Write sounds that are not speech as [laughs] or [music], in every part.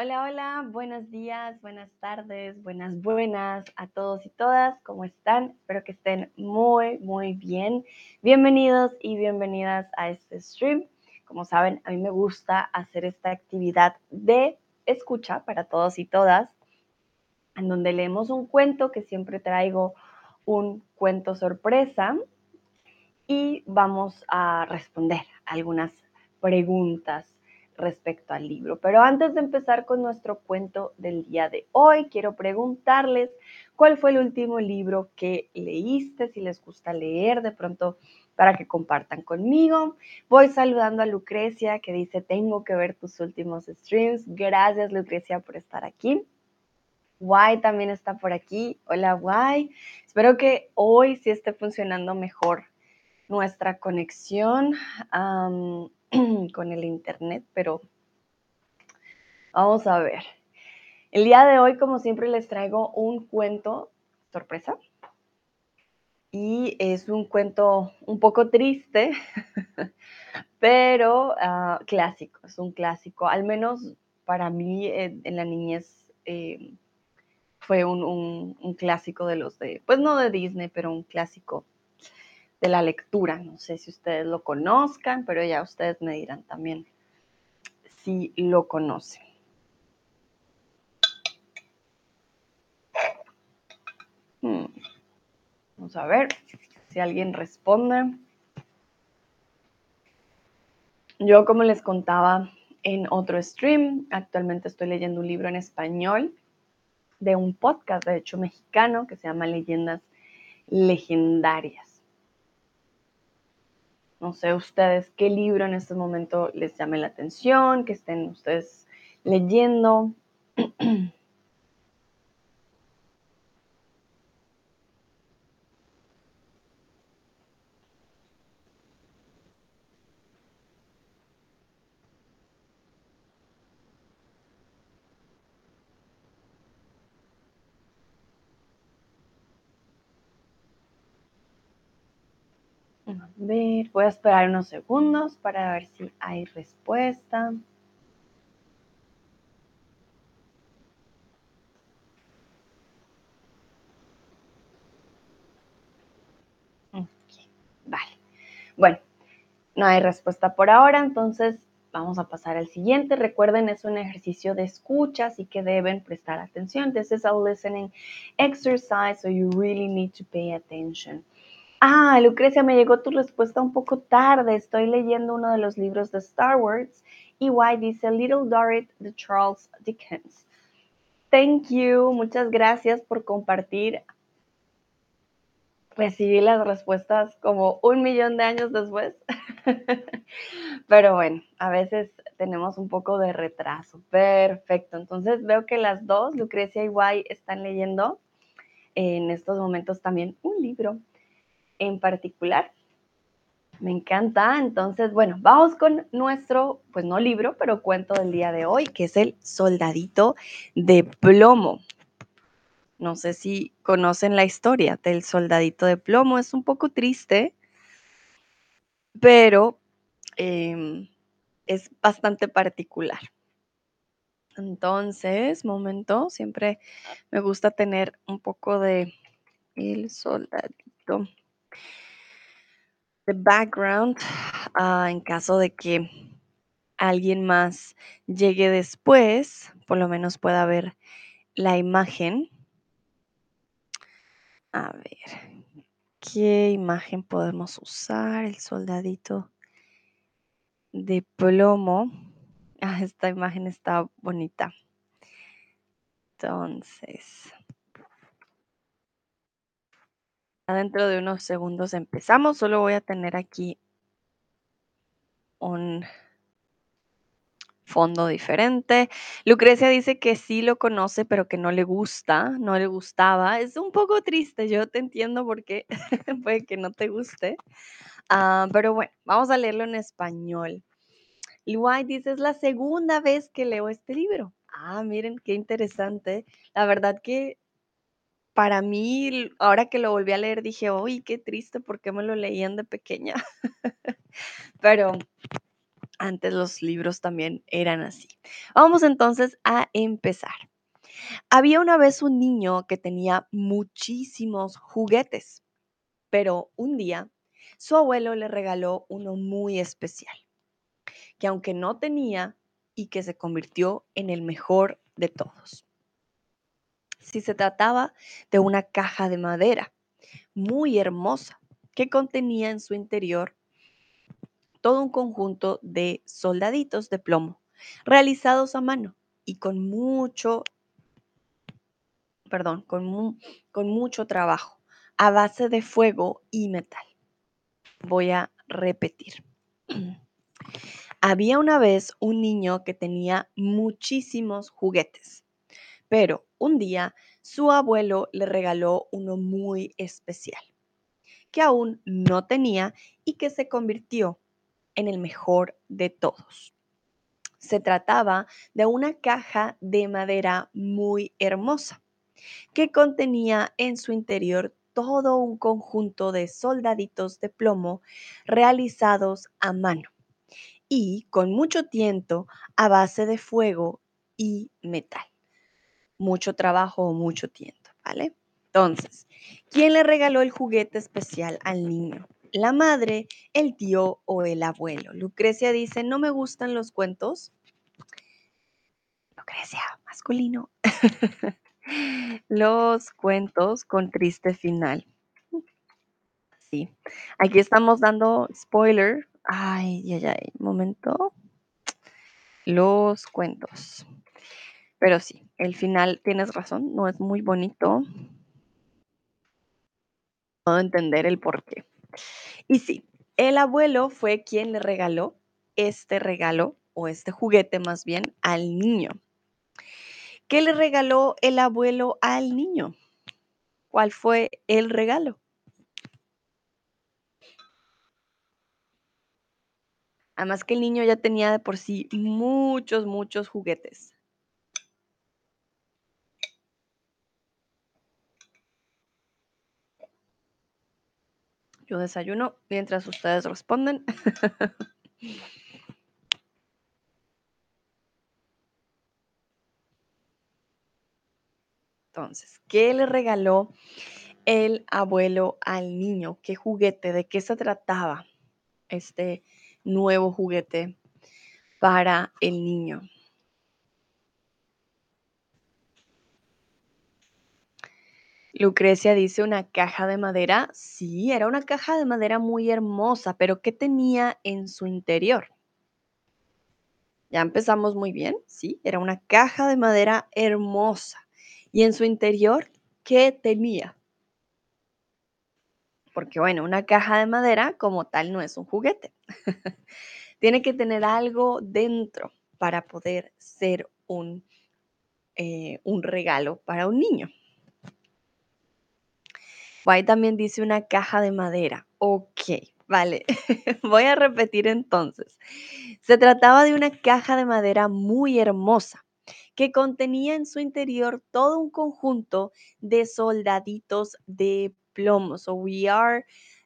Hola, hola, buenos días, buenas tardes, buenas, buenas a todos y todas. ¿Cómo están? Espero que estén muy, muy bien. Bienvenidos y bienvenidas a este stream. Como saben, a mí me gusta hacer esta actividad de escucha para todos y todas, en donde leemos un cuento que siempre traigo un cuento sorpresa y vamos a responder algunas preguntas respecto al libro. Pero antes de empezar con nuestro cuento del día de hoy, quiero preguntarles cuál fue el último libro que leíste, si les gusta leer de pronto para que compartan conmigo. Voy saludando a Lucrecia que dice, tengo que ver tus últimos streams. Gracias Lucrecia por estar aquí. Guay también está por aquí. Hola Guay. Espero que hoy sí esté funcionando mejor nuestra conexión [clears throat] con el internet, pero vamos a ver. El día de hoy, como siempre, les traigo un cuento sorpresa. Y es un cuento un poco triste, [laughs] pero uh, clásico, es un clásico. Al menos para mí en, la niñez eh, fue un, un, un, clásico de los de, pues no de Disney, pero un clásico de la lectura. No sé si ustedes lo conozcan, pero ya ustedes me dirán también si lo conocen. Hmm. Vamos a ver si alguien responde. Yo, como les contaba en otro stream, actualmente estoy leyendo un libro en español de un podcast, de hecho, mexicano, que se llama Leyendas Legendarias. No sé ustedes qué libro en este momento les llame la atención, que estén ustedes leyendo. [clears throat] A ver, voy a esperar unos segundos para ver si hay respuesta. Vale. Bueno, no hay respuesta por ahora, entonces vamos a pasar al siguiente. Recuerden, es un ejercicio de escucha, así que deben prestar atención. This is a listening exercise, so you really need to pay attention. Ah, Lucrecia, me llegó tu respuesta un poco tarde. Estoy leyendo uno de los libros de Star Wars. Y Y dice Little Dorrit de Charles Dickens. Thank you. Muchas gracias por compartir. Recibí las respuestas como un millón de años después. [laughs] Pero bueno, a veces tenemos un poco de retraso. Perfecto. Entonces veo que las dos, Lucrecia y Y, están leyendo en estos momentos también un libro en particular. Me encanta. Entonces, bueno, vamos con nuestro, pues no libro, pero cuento del día de hoy, que es el soldadito de plomo. No sé si conocen la historia del soldadito de plomo. Es un poco triste, pero eh, es bastante particular. Entonces, momento, siempre me gusta tener un poco de el soldadito the background uh, en caso de que alguien más llegue después, por lo menos pueda ver la imagen. A ver, ¿qué imagen podemos usar? El soldadito de plomo. Ah, esta imagen está bonita. Entonces, dentro de unos segundos empezamos. Solo voy a tener aquí un fondo diferente. Lucrecia dice que sí lo conoce, pero que no le gusta, no le gustaba. Es un poco triste, yo te entiendo porque [laughs] puede que no te guste. Uh, pero bueno, vamos a leerlo en español. White dice, es la segunda vez que leo este libro. Ah, miren, qué interesante. La verdad que para mí, ahora que lo volví a leer, dije, uy, qué triste, ¿por qué me lo leían de pequeña? [laughs] Pero Antes los libros también eran así. Vamos entonces a empezar. Había una vez un niño que tenía muchísimos juguetes, pero un día su abuelo le regaló uno muy especial, que aunque no tenía y que se convirtió en el mejor de todos. Si se trataba de una caja de madera muy hermosa que contenía en su interior todo un conjunto de soldaditos de plomo realizados a mano y con mucho, perdón, con, con mucho trabajo a base de fuego y metal. Voy a repetir. [clears throat] Había una vez un niño que tenía muchísimos juguetes, pero un día su abuelo le regaló uno muy especial, que aún no tenía y que se convirtió en el mejor de todos. Se trataba de una caja de madera muy hermosa, que contenía en su interior todo un conjunto de soldaditos de plomo realizados a mano y con mucho tiento a base de fuego y metal. Mucho trabajo o mucho tiento, ¿vale? Entonces, ¿quién le regaló el juguete especial al niño? ¿La madre, el tío o el abuelo? Lucrecia dice, no me gustan los cuentos. Lucrecia, masculino. [laughs] los cuentos con triste final. Sí, aquí estamos dando spoiler Ay, ay, ay, momento. Los cuentos. Pero sí, el final, tienes razón, no es muy bonito. Puedo entender el por qué. Y sí, el abuelo fue quien le regaló este regalo, o este juguete más bien, al niño. ¿Qué le regaló el abuelo al niño? ¿Cuál fue el regalo? Además que el niño ya tenía de por sí muchos, muchos juguetes. Yo desayuno mientras ustedes responden. [laughs] Entonces, ¿qué le regaló el abuelo al niño? ¿Qué juguete? ¿De qué se trataba este nuevo juguete para el niño. Lucrecia dice una caja de madera. Sí, era una caja de madera muy hermosa, pero ¿qué tenía en su interior? Ya empezamos muy bien, sí, era una caja de madera hermosa. ¿Y en su interior qué tenía? Porque bueno, una caja de madera como tal no es un juguete. [laughs] Tiene que tener algo dentro para poder ser un, eh, un regalo para un niño. Guay también dice una caja de madera. Ok, vale. [laughs] Voy a repetir entonces. Se trataba de una caja de madera muy hermosa que contenía en su interior todo un conjunto de soldaditos de plomo. So we are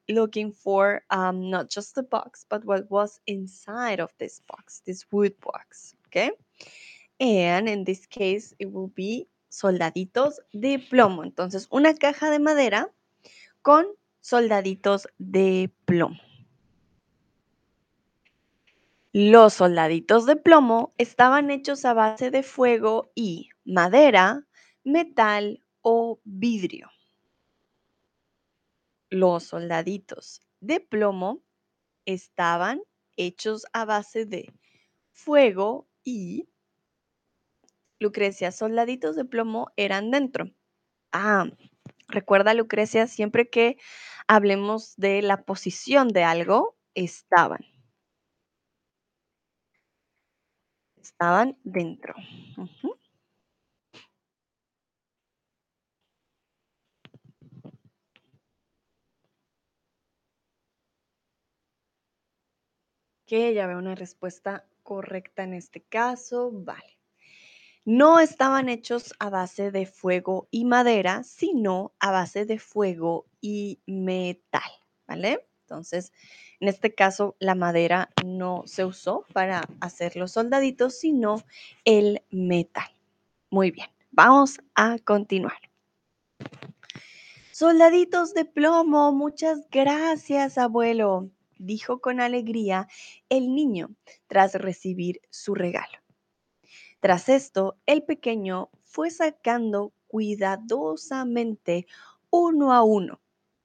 looking for um, not just the box, but what was inside of this box, this wood box, okay? And in this case, it will be soldaditos de plomo. Entonces, una caja de madera con soldaditos de plomo. Los soldaditos de plomo estaban hechos a base de fuego y madera, metal o vidrio los soldaditos de plomo estaban hechos a base de fuego y Lucrecia, soldaditos de plomo eran dentro. Ah, recuerda Lucrecia, siempre que hablemos de la posición de algo, estaban. Estaban dentro. ya veo una respuesta correcta en este caso. Vale. No estaban hechos a base de fuego y madera, sino a base de fuego y metal. ¿Vale? Entonces, en este caso, la madera no se usó para hacer los soldaditos, sino el metal. Muy bien, vamos a continuar. Soldaditos de plomo, muchas gracias, abuelo, dijo con alegría el niño tras recibir su regalo. Tras esto, el pequeño fue sacando cuidadosamente uno a uno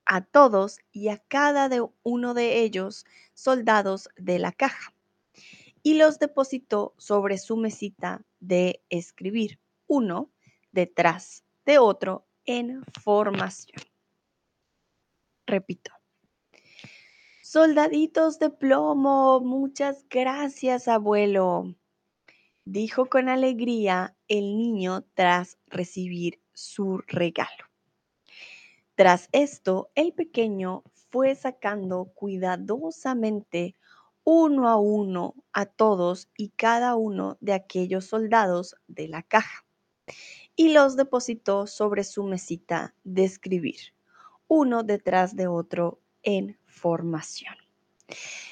a todos y a cada uno de ellos soldados de la caja y los depositó sobre su mesita de escribir, uno detrás de otro en formación. Repito. Soldaditos de plomo, muchas gracias, abuelo, dijo con alegría el niño tras recibir su regalo. Tras esto, el pequeño fue sacando cuidadosamente uno a uno a todos y cada uno de aquellos soldados de la caja y los depositó sobre su mesita de escribir, uno detrás de otro en formación.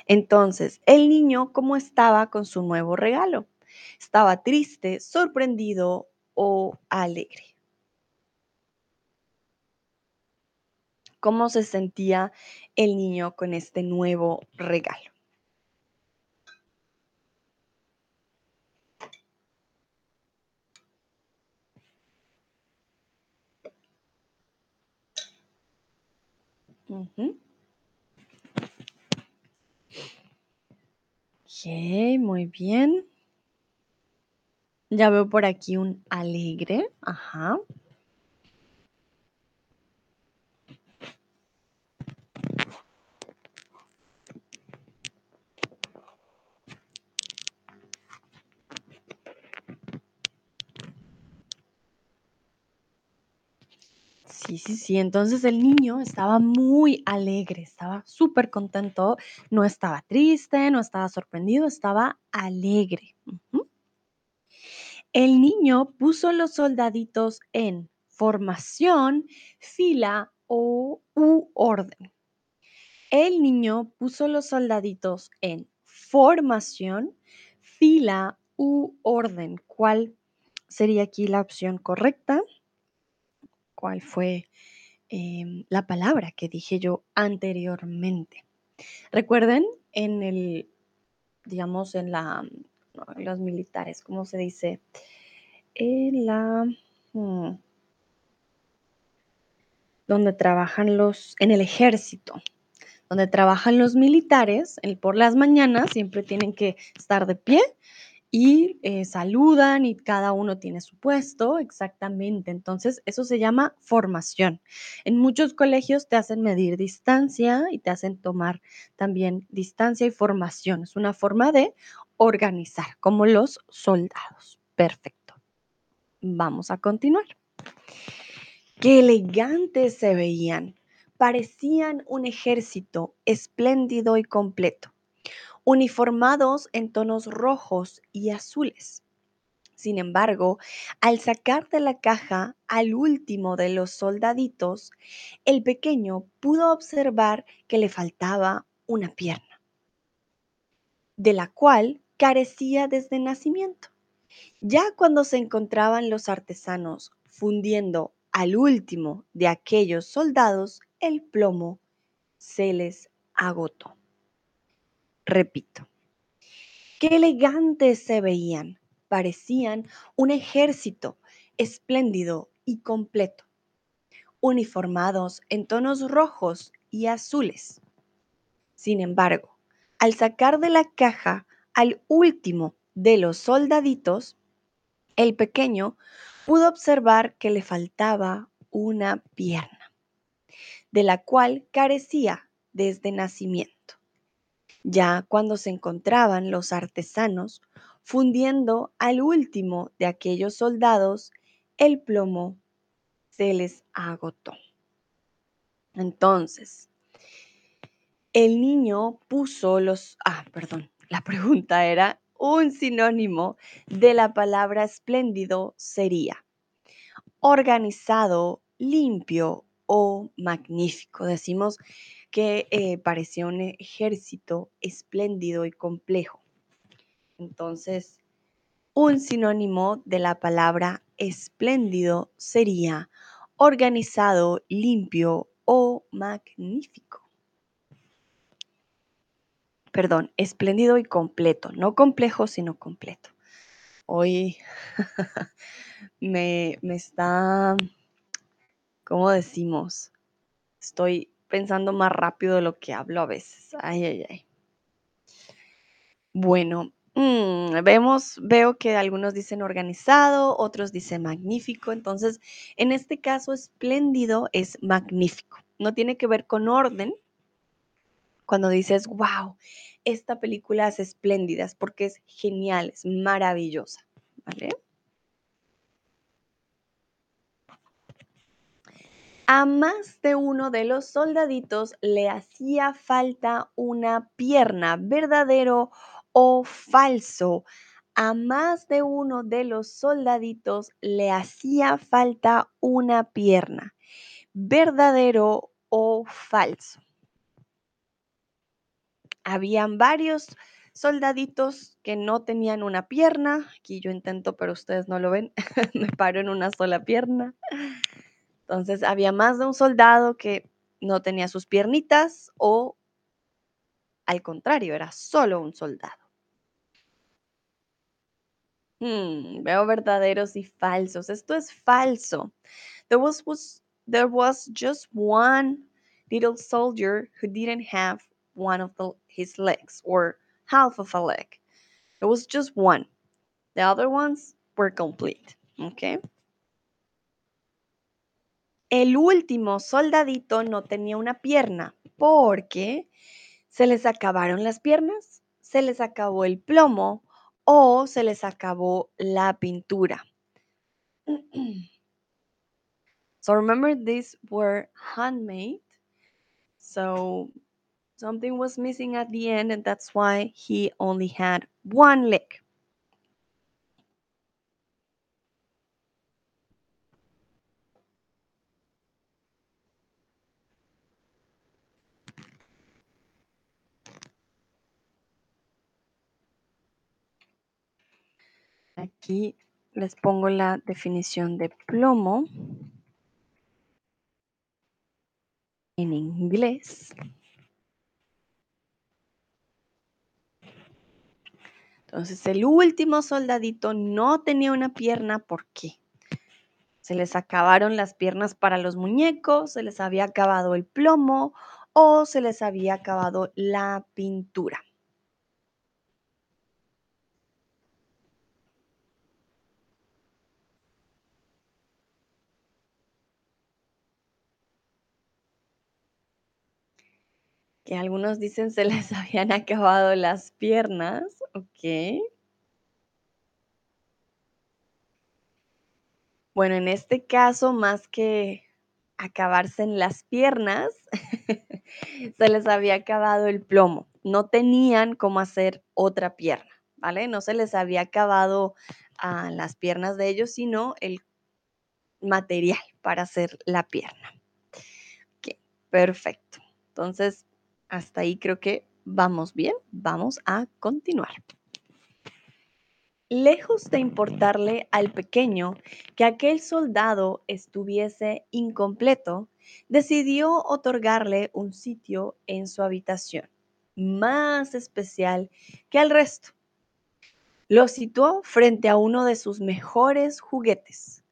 Entonces, el niño, ¿cómo estaba con su nuevo regalo? ¿Estaba triste, sorprendido o alegre? ¿Cómo se sentía el niño con este nuevo regalo? muy bien. Ya veo por aquí un alegre. Ajá. Sí, sí, sí. Entonces el niño estaba muy alegre, estaba súper contento, no estaba triste, no estaba sorprendido, estaba alegre. El niño puso los soldaditos en formación, fila o u orden. El niño puso los soldaditos en formación, fila u orden. ¿Cuál sería aquí la opción correcta? ¿Cuál fue em, la palabra que dije yo anteriormente? Recuerden en el, digamos, en la los militares, ¿cómo se dice? En la... Hmm, donde trabajan los, en el ejército, donde trabajan los militares, el, por las mañanas siempre tienen que estar de pie y eh, saludan y cada uno tiene su puesto, exactamente. Entonces, eso se llama formación. En muchos colegios te hacen medir distancia y te hacen tomar también distancia y formación. Es una forma de organizar, como los soldados. Perfecto. Vamos a continuar. Qué elegantes se veían. Parecían un ejército espléndido y completo, uniformados en tonos rojos y azules. Sin embargo, al sacar de la caja al último de los soldaditos, el pequeño pudo observar que le faltaba una pierna, de la cual carecía desde nacimiento. Ya cuando se encontraban los artesanos fundiendo al último de aquellos soldados, el plomo se les agotó. Repito, qué elegantes se veían, parecían un ejército espléndido y completo, uniformados en tonos rojos y azules. Sin embargo, al sacar de la caja al último de los soldaditos, el pequeño pudo observar que le faltaba una pierna, de la cual carecía desde nacimiento. Ya cuando se encontraban los artesanos fundiendo al último de aquellos soldados, el plomo se les agotó. Entonces, el niño puso los... Ah, perdón, la pregunta era, un sinónimo de la palabra espléndido sería organizado, limpio o magnífico. Decimos que eh, parecía un ejército espléndido y complejo. Entonces, un sinónimo de la palabra espléndido sería organizado, limpio o magnífico. Perdón, espléndido y completo, no complejo, sino completo. Hoy [laughs] me, me está, ¿cómo decimos? Estoy pensando más rápido de lo que hablo a veces. Ay, ay, ay. Bueno, mm, vemos, veo que algunos dicen organizado, otros dicen magnífico. Entonces, en este caso, espléndido es magnífico. No tiene que ver con orden. Cuando dices, wow, esta película es espléndida, es porque es genial, es maravillosa. ¿Vale? A más de uno de los soldaditos le hacía falta una pierna, verdadero o falso. A más de uno de los soldaditos le hacía falta una pierna, verdadero o falso. Habían varios soldaditos que no tenían una pierna. Aquí yo intento, pero ustedes no lo ven. [laughs] Me paro en una sola pierna. Entonces había más de un soldado que no tenía sus piernitas o al contrario, era solo un soldado. Hmm, veo verdaderos y falsos. Esto es falso. There was, there just one little soldier who didn't have one of the, his legs or half of a leg. It was just one. The other ones were complete. Okay. El último soldadito no tenía una pierna porque se les acabaron las piernas, se les acabó el plomo o se les acabó la pintura. [clears throat] so remember these were handmade. So something was missing at the end and that's why he only had one leg. Aquí les pongo la definición de plomo en inglés. Entonces el último soldadito no tenía una pierna, ¿por qué? Se les acabaron las piernas para los muñecos, se les había acabado el plomo o se les había acabado la pintura. Que algunos dicen se les [laughs] habían acabado las piernas, ok. Bueno, en este caso, más que acabarse en las piernas, [laughs] se les había acabado el plomo. No tenían cómo hacer otra pierna, ¿vale? No se les había acabado a las piernas de ellos, sino el material para hacer la pierna. Ok, perfecto. Entonces, hasta ahí creo que vamos bien. Vamos a continuar. Lejos de importarle al pequeño que aquel soldado estuviese incompleto, decidió otorgarle un sitio en su habitación, más especial que al resto. Lo situó frente a uno de sus mejores juguetes,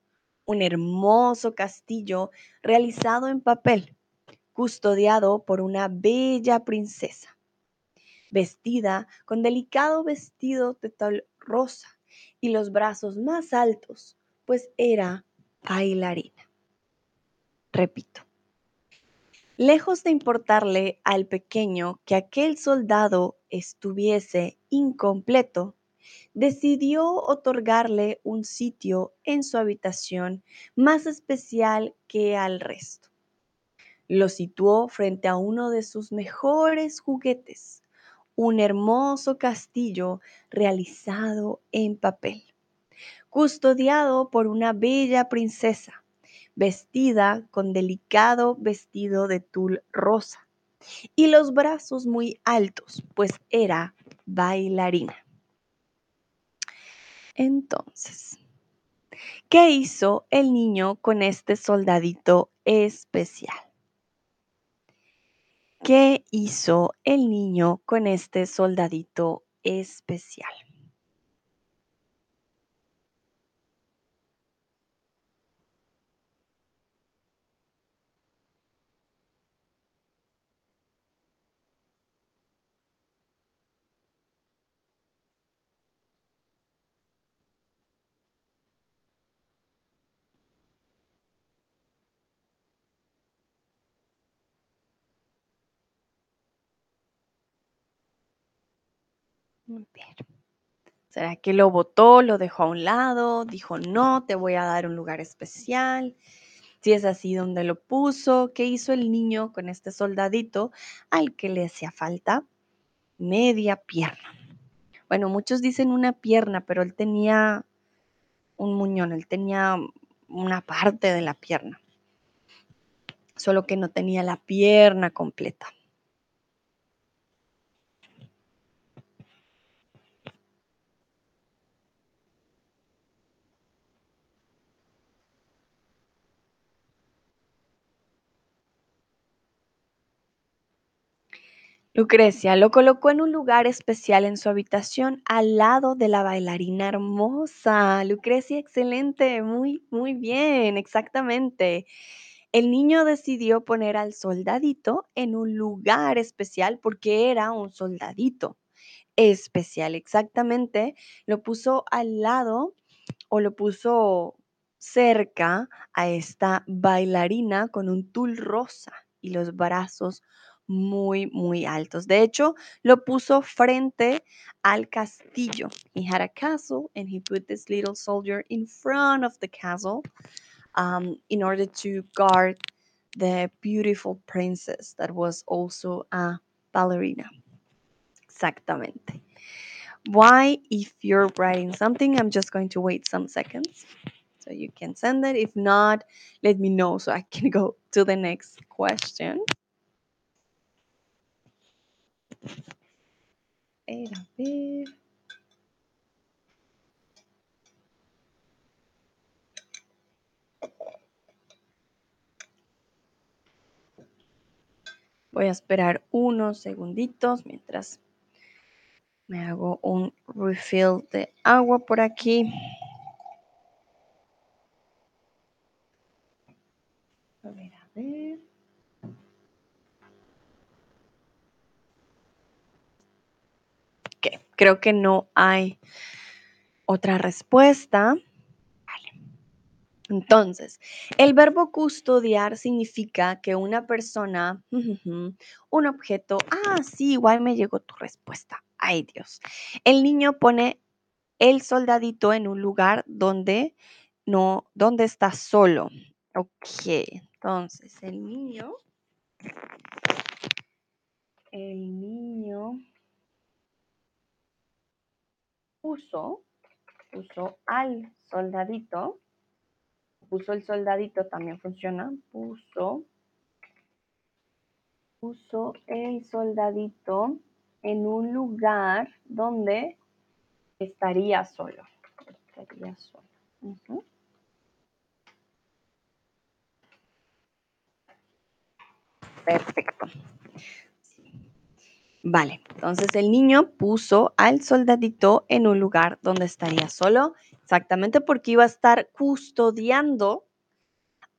un hermoso castillo realizado en papel, custodiado por una bella princesa, vestida con delicado vestido de tal rosa y los brazos más altos, pues era bailarina. Repito, lejos de importarle al pequeño que aquel soldado estuviese incompleto, decidió otorgarle un sitio en su habitación más especial que al resto. Lo situó frente a uno de sus mejores juguetes, un hermoso castillo realizado en papel, custodiado por una bella princesa, vestida con delicado vestido de tul rosa y los brazos muy altos, pues era bailarina. Entonces, ¿qué hizo el niño con este soldadito especial? ¿Qué hizo el niño con este soldadito especial? ¿Será que lo botó, lo dejó a un lado, dijo, no, te voy a dar un lugar especial? Si es así, ¿dónde lo puso? ¿Qué hizo el niño con este soldadito al que le hacía falta? Media pierna. Bueno, muchos dicen una pierna, pero él tenía un muñón, él tenía una parte de la pierna, solo que no tenía la pierna completa. Lucrecia lo colocó en un lugar especial en su habitación al lado de la bailarina hermosa. Lucrecia, excelente, muy, muy bien, exactamente. El niño decidió poner al soldadito en un lugar especial porque era un soldadito especial, exactamente. Lo puso al lado o lo puso cerca a esta bailarina con un tul rosa y los brazos muy, muy altos. De hecho, lo puso frente al castillo. He had a castle and he put this little soldier in front of the castle um, in order to guard the beautiful princess that was also a ballerina. Exactamente. Why, if you're writing something, I'm just going to wait some seconds. So you can send it. If not, let me know so I can [laughs] go to the next question. Era ver. Voy a esperar unos segunditos mientras me hago un refill de agua por aquí. A a ver. Creo que no hay otra respuesta. Vale. Entonces, el verbo custodiar significa que una persona, un objeto, ah, sí, igual me llegó tu respuesta. Ay, Dios. El niño pone el soldadito en un lugar donde no, donde está solo. Ok, entonces el niño, el niño puso, puso al soldadito, puso el soldadito, también funciona, puso, puso el soldadito en un lugar donde estaría solo, estaría solo. Perfecto. Vale, entonces el niño puso al soldadito en un lugar donde estaría solo, exactamente porque iba a estar custodiando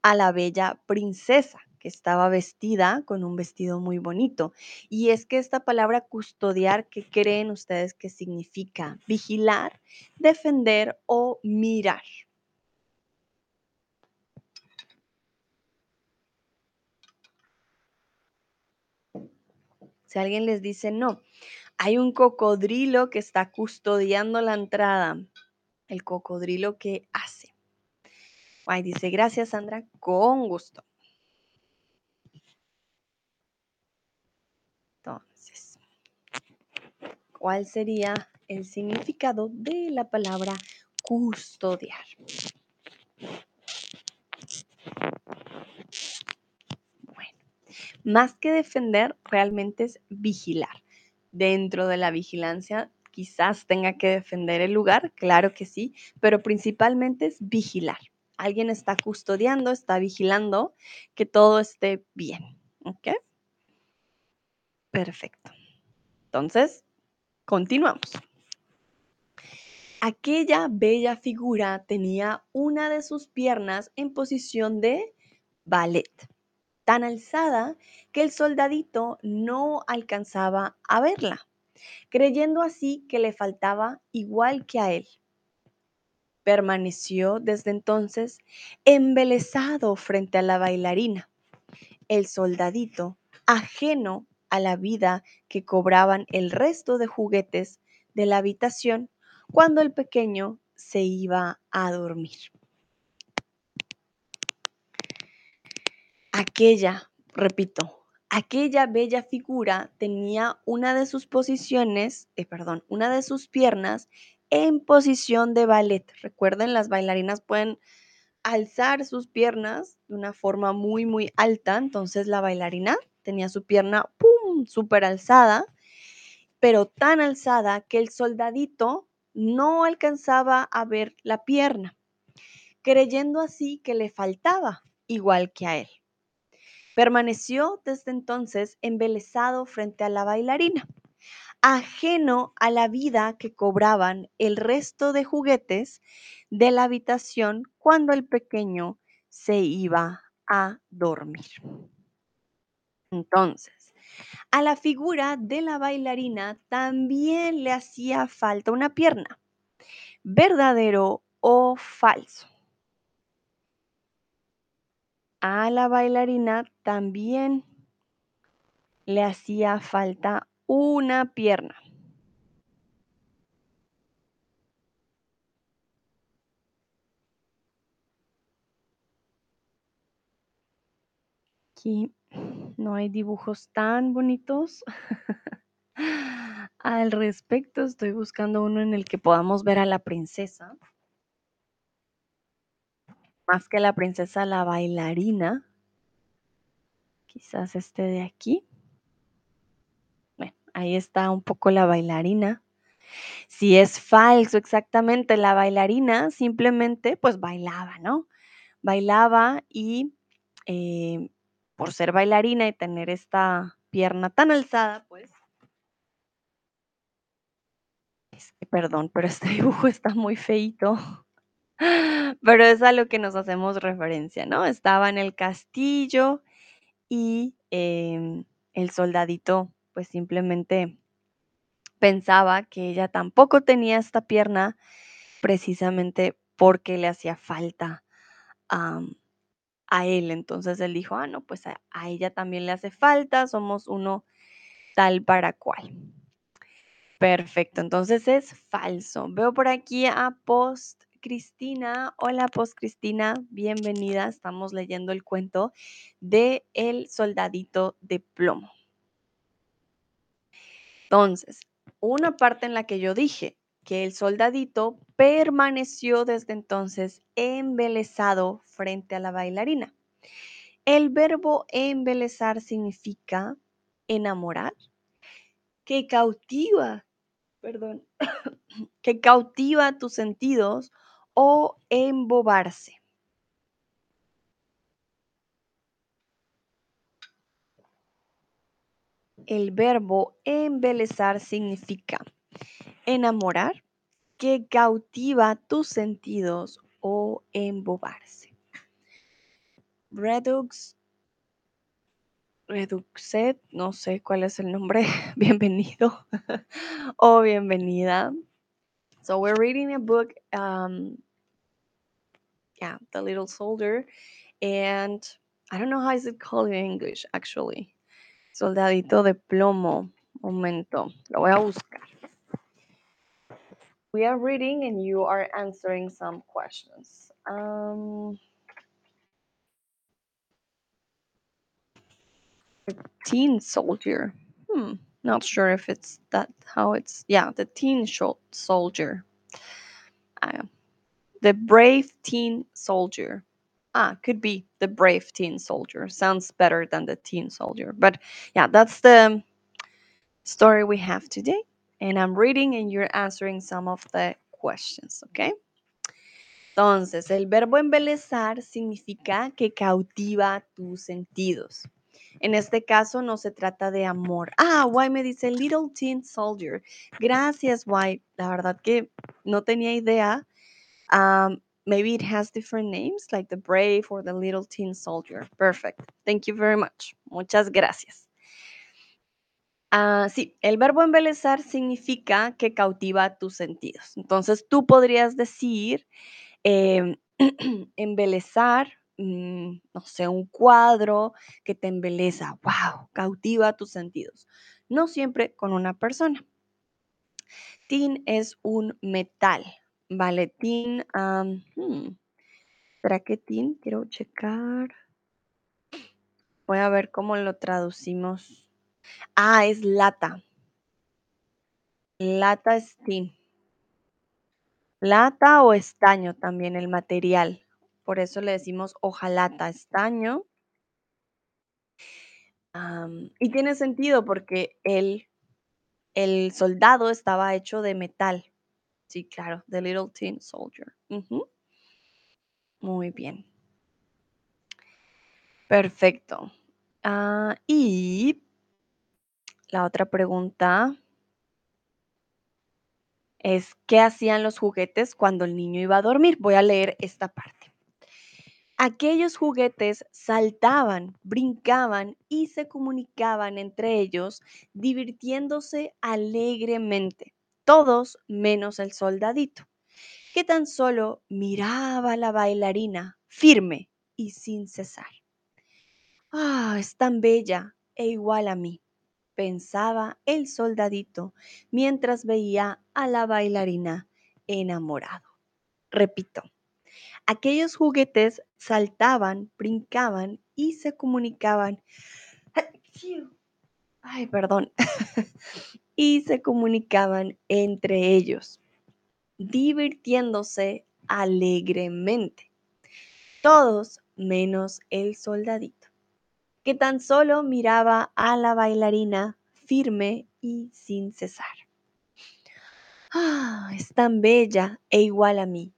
a la bella princesa que estaba vestida con un vestido muy bonito. Y es que esta palabra custodiar, ¿qué creen ustedes que significa? Vigilar, defender o mirar. Si alguien les dice, no, hay un cocodrilo que está custodiando la entrada, el cocodrilo que hace. Ay, dice, gracias Sandra, con gusto. Entonces, ¿cuál sería el significado de la palabra custodiar? Más que defender, realmente es vigilar. Dentro de la vigilancia, quizás tenga que defender el lugar, claro que sí, pero principalmente es vigilar. Alguien está custodiando, está vigilando que todo esté bien. ¿Ok? Perfecto. Entonces, continuamos. Aquella bella figura tenía una de sus piernas en posición de ballet, tan alzada que el soldadito no alcanzaba a verla, creyendo así que le faltaba igual que a él. Permaneció desde entonces embelesado frente a la bailarina. El soldadito, ajeno a la vida que cobraban el resto de juguetes de la habitación, cuando el pequeño se iba a dormir. Aquella, repito, aquella bella figura tenía una de sus posiciones, eh, perdón, una de sus piernas en posición de ballet. Recuerden, las bailarinas pueden alzar sus piernas de una forma muy, muy alta. Entonces la bailarina tenía su pierna, ¡pum!, súper alzada, pero tan alzada que el soldadito no alcanzaba a ver la pierna, creyendo así que le faltaba igual que a él. Permaneció desde entonces embelesado frente a la bailarina, ajeno a la vida que cobraban el resto de juguetes de la habitación cuando el pequeño se iba a dormir. Entonces, a la figura de la bailarina también le hacía falta una pierna verdadero o falso. A la bailarina también le hacía falta una pierna. Aquí no hay dibujos tan bonitos. [laughs] Al respecto, estoy buscando uno en el que podamos ver a la princesa más que la princesa, la bailarina. Quizás este de aquí. Bueno, ahí está un poco la bailarina. Si es falso exactamente, la bailarina simplemente pues bailaba, ¿no? Bailaba y eh, por ser bailarina y tener esta pierna tan alzada, pues... perdón, pero este dibujo está muy feito. Pero es a lo que nos hacemos referencia, ¿no? Estaba en el castillo y em, el soldadito pues simplemente pensaba que ella tampoco tenía esta pierna precisamente porque le hacía falta a él. Entonces él dijo, ah, no, pues a, a ella también le hace falta, somos uno tal para cual. Perfecto, entonces es falso. Veo por aquí a Post Cristina. Hola Post Cristina, bienvenida. Estamos leyendo el cuento de El soldadito de plomo. Entonces, una parte en la que yo dije que el soldadito permaneció desde entonces embelesado frente a la bailarina. El verbo embelezar significa enamorar, que cautiva, perdón, [coughs] que cautiva tus sentidos o embobarse. El verbo embelezar significa enamorar, que cautiva tus sentidos o embobarse. Redux, Reduxet, no sé cuál es el nombre, [laughs] bienvenido [laughs] o bienvenida. So we're reading a book, um, yeah, The Little Soldier, and I don't know how is it called in English, actually. Soldadito de plomo. Momento, lo voy a buscar. We are reading and you are answering some questions. Um, teen soldier. Hmm, not sure if it's that how it's. Yeah, the teen soldier. Uh, the brave teen soldier. Ah, could be the brave teen soldier. Sounds better than the teen soldier. But yeah, that's the story we have today. And I'm reading and you're answering some of the questions, okay? Entonces, el verbo embelezar significa que cautiva tus sentidos. En este caso no se trata de amor. Ah, Why me dice Little Teen Soldier. Gracias, Why. La verdad que no tenía idea. Um, maybe it has different names, like the Brave or the Little Teen Soldier. Perfect. Thank you very much. Muchas gracias. Ah, sí, el verbo embelezar significa que cautiva tus sentidos. Entonces tú podrías decir em, [clears throat] embelezar, mm, no sé, un cuadro que te embeleza, wow, cautiva tus sentidos. No siempre con una persona. Tin es un metal, ¿vale? Tin, hmm, ¿será que tin? Quiero checar. Voy a ver cómo lo traducimos. Ah, es lata. Lata es tin. Lata o estaño también el material. Por eso le decimos hojalata, estaño. y tiene sentido porque el, el soldado estaba hecho de metal. Sí, claro, The Little Tin Soldier. Muy bien. Perfecto. Ah, y la otra pregunta es, ¿qué hacían los juguetes cuando el niño iba a dormir? Voy a leer esta parte. Aquellos juguetes saltaban, brincaban y se comunicaban entre ellos, divirtiéndose alegremente, todos menos el soldadito, que tan solo miraba a la bailarina firme y sin cesar. Ah, es tan bella e igual a mí, pensaba el soldadito mientras veía a la bailarina enamorado. Repito, aquellos juguetes saltaban, brincaban y se comunicaban. Ay, perdón. [laughs] y se comunicaban entre ellos, divirtiéndose alegremente. Todos menos el soldadito que tan solo miraba a la bailarina firme y sin cesar. Ah, es tan bella e igual a mí,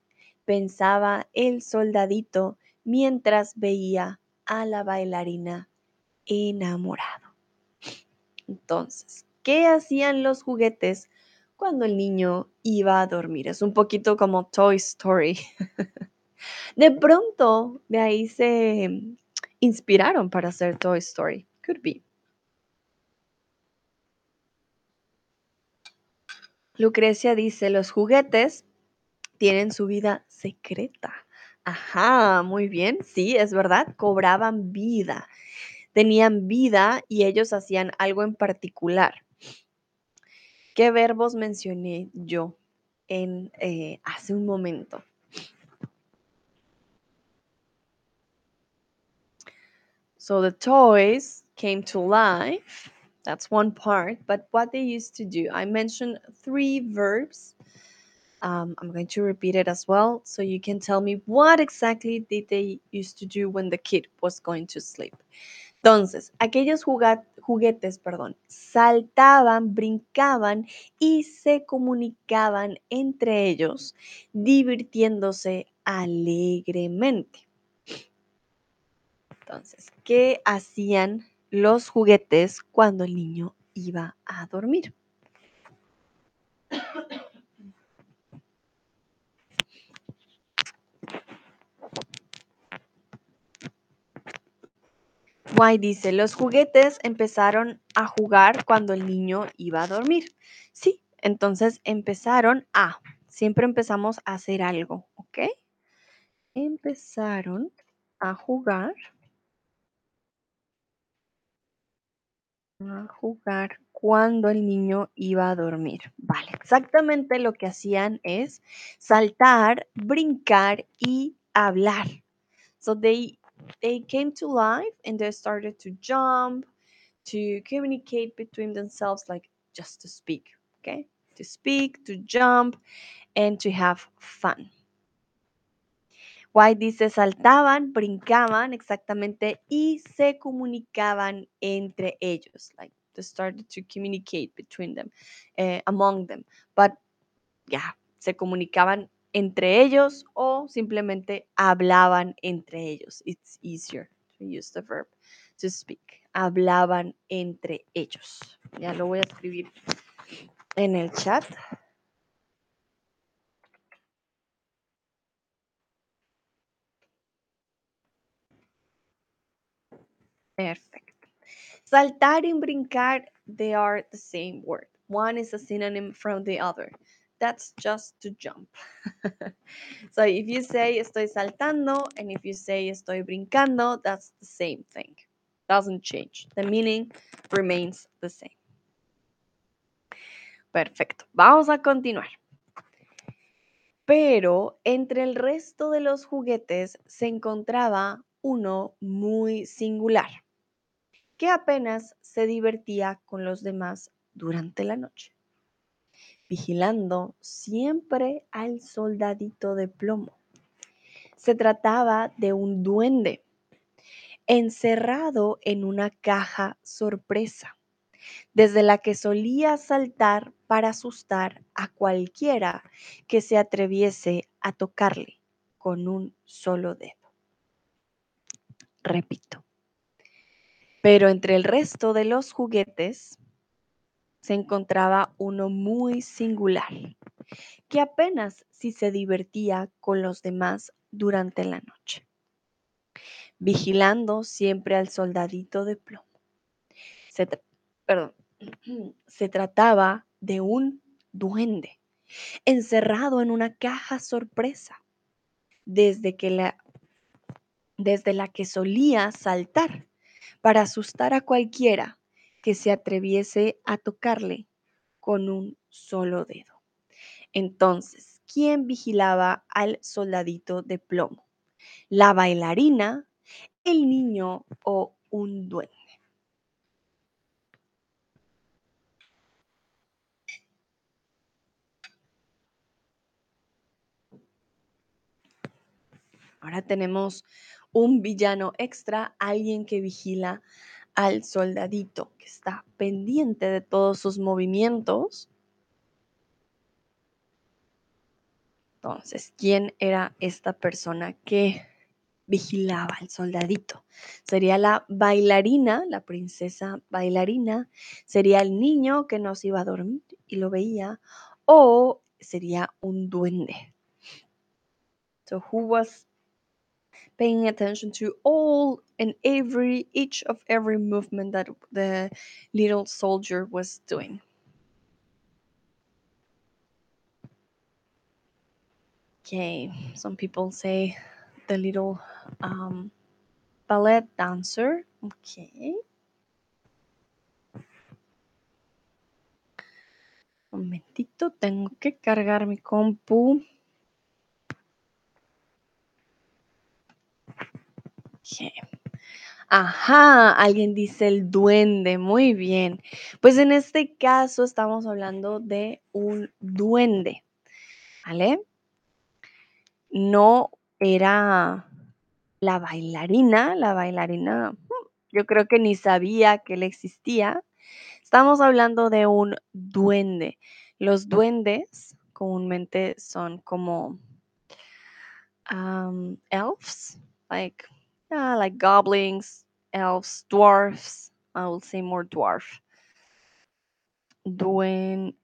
pensaba el soldadito mientras veía a la bailarina enamorado. Entonces, ¿qué hacían los juguetes cuando el niño iba a dormir? Es un poquito como Toy Story. [laughs] De pronto, de ahí se inspiraron para hacer Toy Story. Could be. Lucrecia dice, los juguetes tienen su vida secreta. Ajá, muy bien, sí, es verdad, cobraban vida, tenían vida y ellos hacían algo en particular. ¿Qué verbos mencioné yo en, eh, hace un momento? So the toys came to life. That's one part. But what they used to do, I mentioned three verbs. Um, I'm going to repeat it as well so you can tell me what exactly did they used to do when the kid was going to sleep. Entonces, aquellos juguetes, perdón, saltaban, brincaban y se comunicaban entre ellos, divirtiéndose alegremente. Entonces, ¿qué hacían los juguetes cuando el niño iba a dormir? Guay dice, los juguetes empezaron a jugar cuando el niño iba a dormir. Sí, entonces empezaron a, siempre empezamos a hacer algo, ¿ok? Empezaron a jugar a jugar cuando el niño iba a dormir. Vale, exactamente lo que hacían es saltar, brincar y hablar. So they they came to life and they started to jump, to communicate between themselves like just to speak, okay? To speak, to jump and to have fun. White dice saltaban, brincaban exactamente y se comunicaban entre ellos. Like they started to communicate between them, eh, among them. But yeah, se comunicaban entre ellos o simplemente hablaban entre ellos. It's easier to use the verb to speak. Hablaban entre ellos. Ya lo voy a escribir en el chat. Perfecto. Saltar y brincar, they are the same word. One is a synonym from the other. That's just to jump. [laughs] so if you say estoy saltando and if you say estoy brincando, that's the same thing. Doesn't change. The meaning remains the same. Perfecto. Vamos a continuar. Pero entre el resto de los juguetes se encontraba uno muy singular, que apenas se divertía con los demás durante la noche, vigilando siempre al soldadito de plomo. Se trataba de un duende encerrado en una caja sorpresa, desde la que solía saltar para asustar a cualquiera que se atreviese a tocarle con un solo dedo. Repito. Pero entre el resto de los juguetes se encontraba uno muy singular, que apenas si se divertía con los demás durante la noche, vigilando siempre al soldadito de plomo. Se, perdón, [clears throat] se trataba de un duende encerrado en una caja sorpresa, desde, que la, desde la que solía saltar para asustar a cualquiera que se atreviese a tocarle con un solo dedo. Entonces, ¿quién vigilaba al soldadito de plomo? ¿La bailarina, el niño o un duende? Ahora tenemos un villano extra, alguien que vigila al soldadito, que está pendiente de todos sus movimientos. Entonces, ¿quién era esta persona que vigilaba al soldadito? Sería la bailarina, la princesa bailarina, sería el niño que nos iba a dormir y lo veía, o sería un duende. So, who was paying attention to all and every each of every movement that the little soldier was doing. Okay, some people say the little um, ballet dancer. Okay. Un momentito, tengo que cargar mi compu. Ajá, alguien dice el duende, muy bien. Pues en este caso estamos hablando de un duende, ¿vale? No era la bailarina, la bailarina, mm, yo creo que ni sabía que él existía. Estamos hablando de un duende. Los duendes comúnmente son como elves, like Yeah, like goblins, elves, dwarfs. I will say more dwarf. Duende.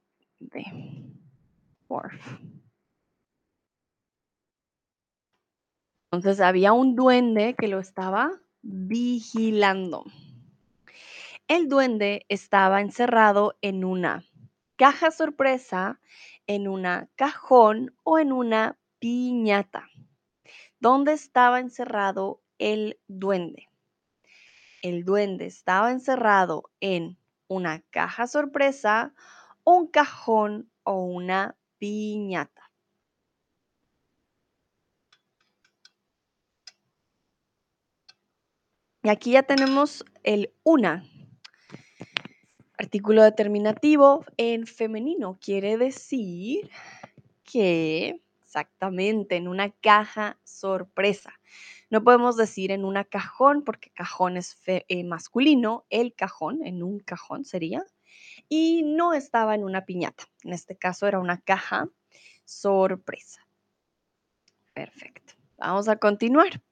Dwarf. Entonces había un duende que lo estaba vigilando. El duende estaba encerrado en una caja sorpresa, en una cajón o en una piñata. ¿Dónde estaba encerrado el duende. El duende estaba encerrado en una caja sorpresa, un cajón o una piñata. Y aquí ya tenemos el una. Artículo determinativo en femenino quiere decir que Exactamente, en una caja sorpresa. No podemos decir en una cajón porque cajón es eh, masculino, el cajón, en un cajón sería, y no estaba en una piñata. En este caso era una caja sorpresa. Perfecto. Vamos a continuar.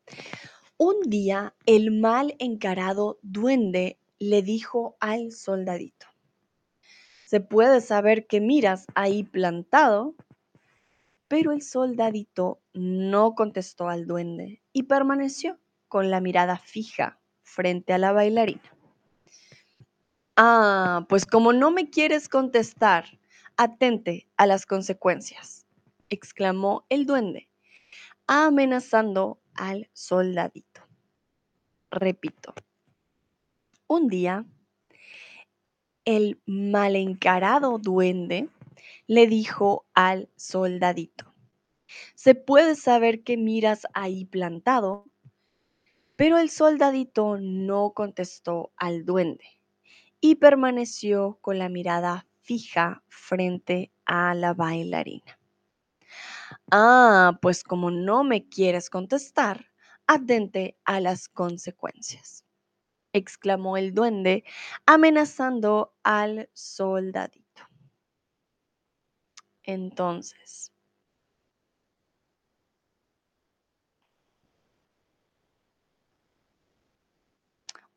Un día el mal encarado duende le dijo al soldadito, se puede saber que miras ahí plantado, pero el soldadito no contestó al duende y permaneció con la mirada fija frente a la bailarina. Ah, pues como no me quieres contestar, atente a las consecuencias, exclamó el duende, amenazando al soldadito. Repito, un día el mal encarado duende le dijo al soldadito, se puede saber que miras ahí plantado, pero el soldadito no contestó al duende y permaneció con la mirada fija frente a la bailarina. Ah, pues como no me quieres contestar, atente a las consecuencias, exclamó el duende, amenazando al soldadito. Entonces,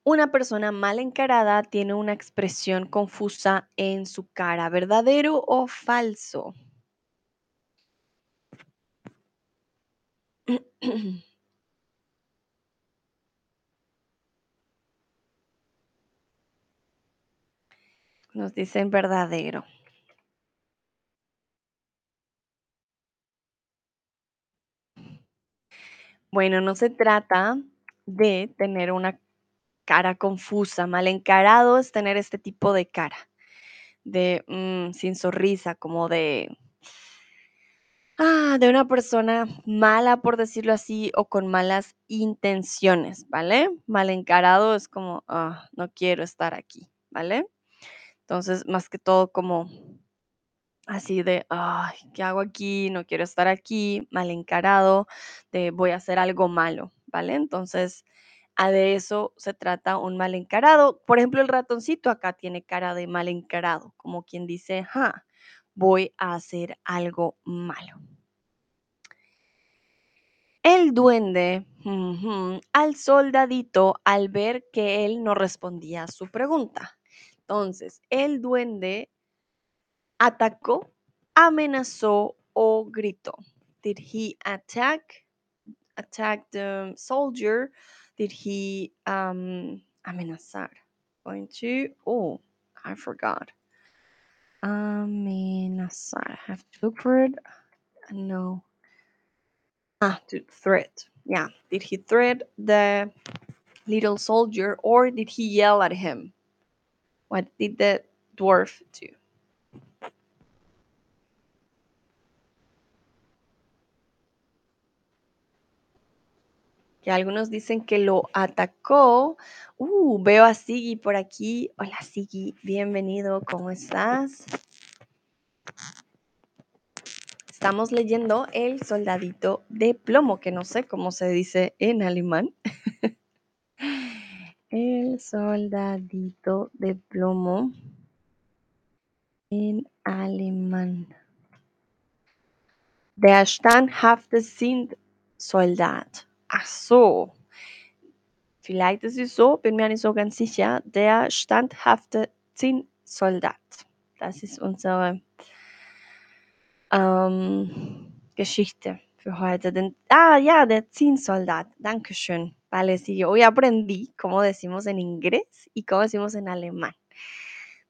una persona mal encarada tiene una expresión confusa en su cara, ¿verdadero o falso? [clears throat] Nos dicen verdadero. Bueno, no se trata de tener una cara confusa, mal encarado es tener este tipo de cara, de mm, sin sonrisa, como de, ah, de una persona mala, por decirlo así, o con malas intenciones, ¿vale? Mal encarado es como, ah, no quiero estar aquí, ¿vale? Entonces, más que todo como así de, ¿qué hago aquí? No quiero estar aquí, mal encarado, de voy a hacer algo malo, ¿vale? Entonces, a de eso se trata un mal encarado. Por ejemplo, el ratoncito acá tiene cara de mal encarado, como quien dice, ja, voy a hacer algo malo. El duende al soldadito al ver que él no respondía a su pregunta. Entonces, el duende atacó, amenazó o gritó. Did he attack? Attack the soldier? Did he um, amenazar? Going to, oh, I forgot. Amenazar. I have to look for it. No. Ah, to threat. Yeah. Did he threat the little soldier or did he yell at him? What did the dwarf do? Que algunos dicen que lo atacó. Uh, veo a Sigi por aquí. Hola Sigi, bienvenido, ¿cómo estás? Estamos leyendo El soldadito de plomo, que no sé cómo se dice en alemán. [laughs] El soldadito de plomo en alemán. Der standhafte Soldat. Ach so. Vielleicht ist es so, bin mir nicht so ganz sicher. Der standhafte Zinnsoldat. Das ist unsere ähm, Geschichte für heute. Den, ah, ja, der Zinnsoldat. Dankeschön. Vale, sí, hoy aprendí cómo decimos en inglés y cómo decimos en alemán.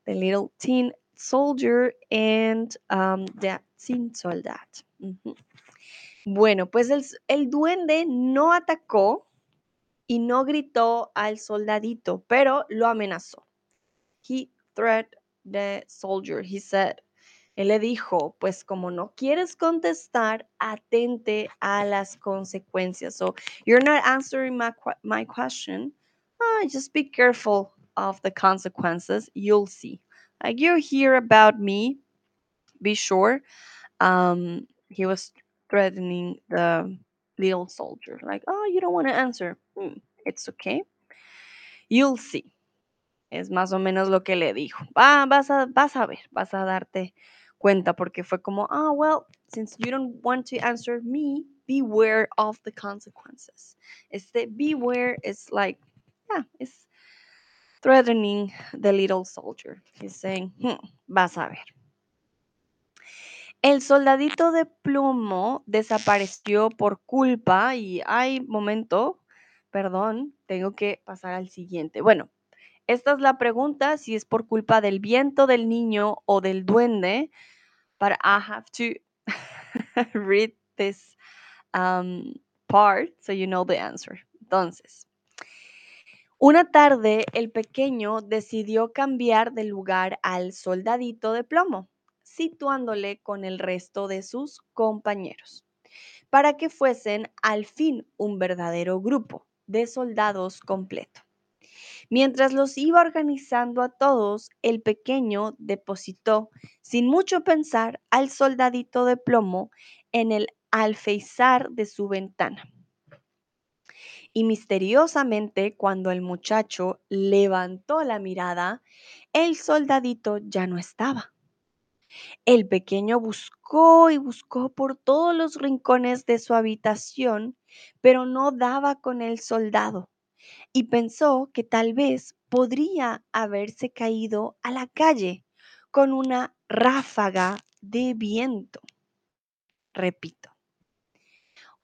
The little tin soldier and um, the Zinnsoldat. Uh -huh. Bueno, pues el, duende no atacó y no gritó al soldadito, pero lo amenazó. He threatened the soldier. He said, él le dijo, pues como no quieres contestar, atente a las consecuencias. So you're not answering my, my question. Ah, just be careful of the consequences. You'll see. Like you hear about me, be sure. Um, he was threatening the little soldier. Like, oh, you don't want to answer. Mm, it's okay. You'll see. Es más o menos lo que le dijo. Va, vas, a, vas a ver, vas a darte cuenta porque fue como, ah, well, since you don't want to answer me, beware of the consequences. Este beware is like, yeah, it's threatening the little soldier. He's saying, hmm, vas a ver. El soldadito de plomo desapareció por culpa y hay momento, perdón, tengo que pasar al siguiente. Bueno, esta es la pregunta, si es por culpa del viento del niño o del duende, but I have to [laughs] read this um, part so you know the answer. Entonces, una tarde el pequeño decidió cambiar de lugar al soldadito de plomo, situándole con el resto de sus compañeros, para que fuesen al fin un verdadero grupo de soldados completo. Mientras los iba organizando a todos, el pequeño depositó, sin mucho pensar, al soldadito de plomo en el alféizar de su ventana. Y misteriosamente, cuando el muchacho levantó la mirada, el soldadito ya no estaba. El pequeño buscó y buscó por todos los rincones de su habitación, pero no daba con el soldado y pensó que tal vez podría haberse caído a la calle con una ráfaga de viento. Repito.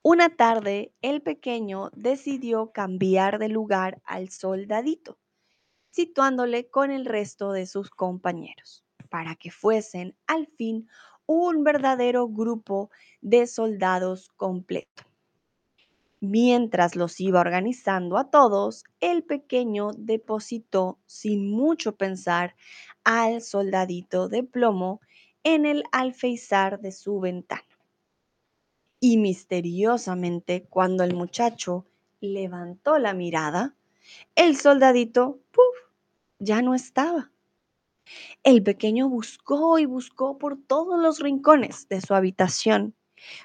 Una tarde el pequeño decidió cambiar de lugar al soldadito, situándole con el resto de sus compañeros, para que fuesen al fin un verdadero grupo de soldados completo. Mientras los iba organizando a todos, el pequeño depositó sin mucho pensar al soldadito de plomo en el alféizar de su ventana. Y misteriosamente, cuando el muchacho levantó la mirada, el soldadito, ¡puf!, ya no estaba. El pequeño buscó y buscó por todos los rincones de su habitación,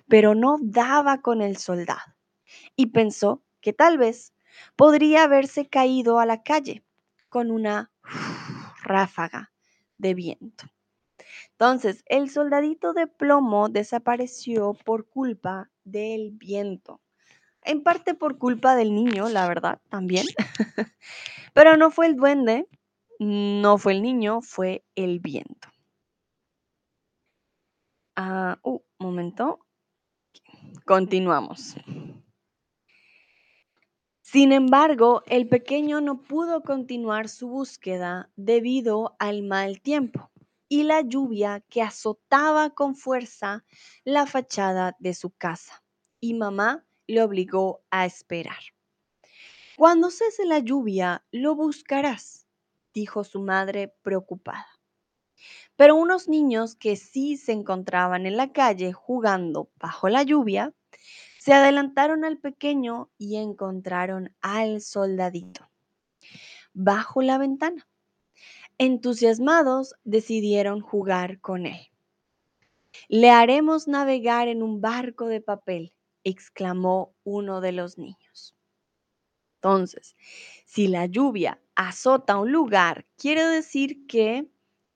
pero no daba con el soldado y pensó que tal vez podría haberse caído a la calle con una [laughs] ráfaga de viento. Entonces, el soldadito de plomo desapareció por culpa del viento. En parte por culpa del niño, la verdad, también. [laughs] Pero no fue el duende, no fue el niño, fue el viento. Ah, uh, momento. Continuamos. Sin embargo, el pequeño no pudo continuar su búsqueda debido al mal tiempo y la lluvia que azotaba con fuerza la fachada de su casa, y mamá le obligó a esperar. Cuando cese la lluvia, lo buscarás, dijo su madre preocupada. Pero unos niños que sí se encontraban en la calle jugando bajo la lluvia se adelantaron al pequeño y encontraron al soldadito bajo la ventana. Entusiasmados decidieron jugar con él. Le haremos navegar en un barco de papel, exclamó uno de los niños. Entonces, si la lluvia azota un lugar, quiere decir que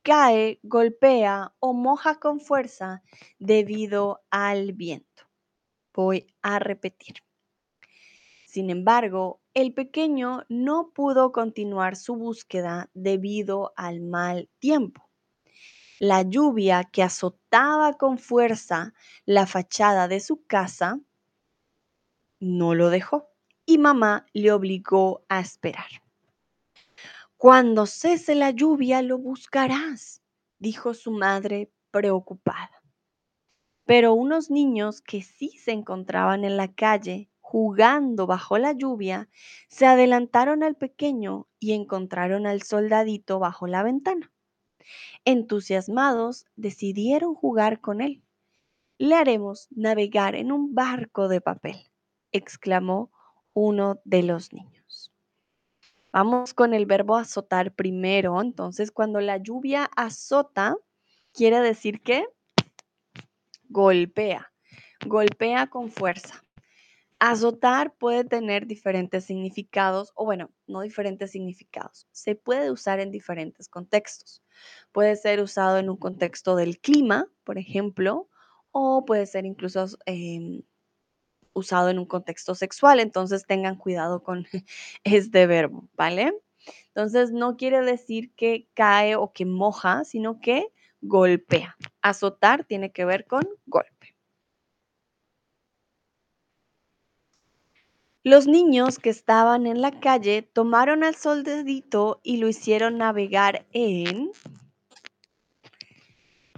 cae, golpea o moja con fuerza debido al viento. Voy a repetir. Sin embargo, el pequeño no pudo continuar su búsqueda debido al mal tiempo. La lluvia que azotaba con fuerza la fachada de su casa no lo dejó y mamá le obligó a esperar. Cuando cese la lluvia lo buscarás, dijo su madre preocupada. Pero unos niños que sí se encontraban en la calle jugando bajo la lluvia, se adelantaron al pequeño y encontraron al soldadito bajo la ventana. Entusiasmados, decidieron jugar con él. Le haremos navegar en un barco de papel, exclamó uno de los niños. Vamos con el verbo azotar primero. Entonces, cuando la lluvia azota, quiere decir que golpea. golpea con fuerza. Azotar puede tener diferentes significados, o bueno, no diferentes significados. Se puede usar en diferentes contextos. Puede ser usado en un contexto del clima, por ejemplo, o puede ser incluso em, usado en un contexto sexual. Entonces tengan cuidado con [laughs] este verbo, ¿vale? Entonces no quiere decir que cae o que moja, sino que golpea. Azotar tiene que ver con golpe. Los niños que estaban en la calle tomaron al soldadito y lo hicieron navegar en...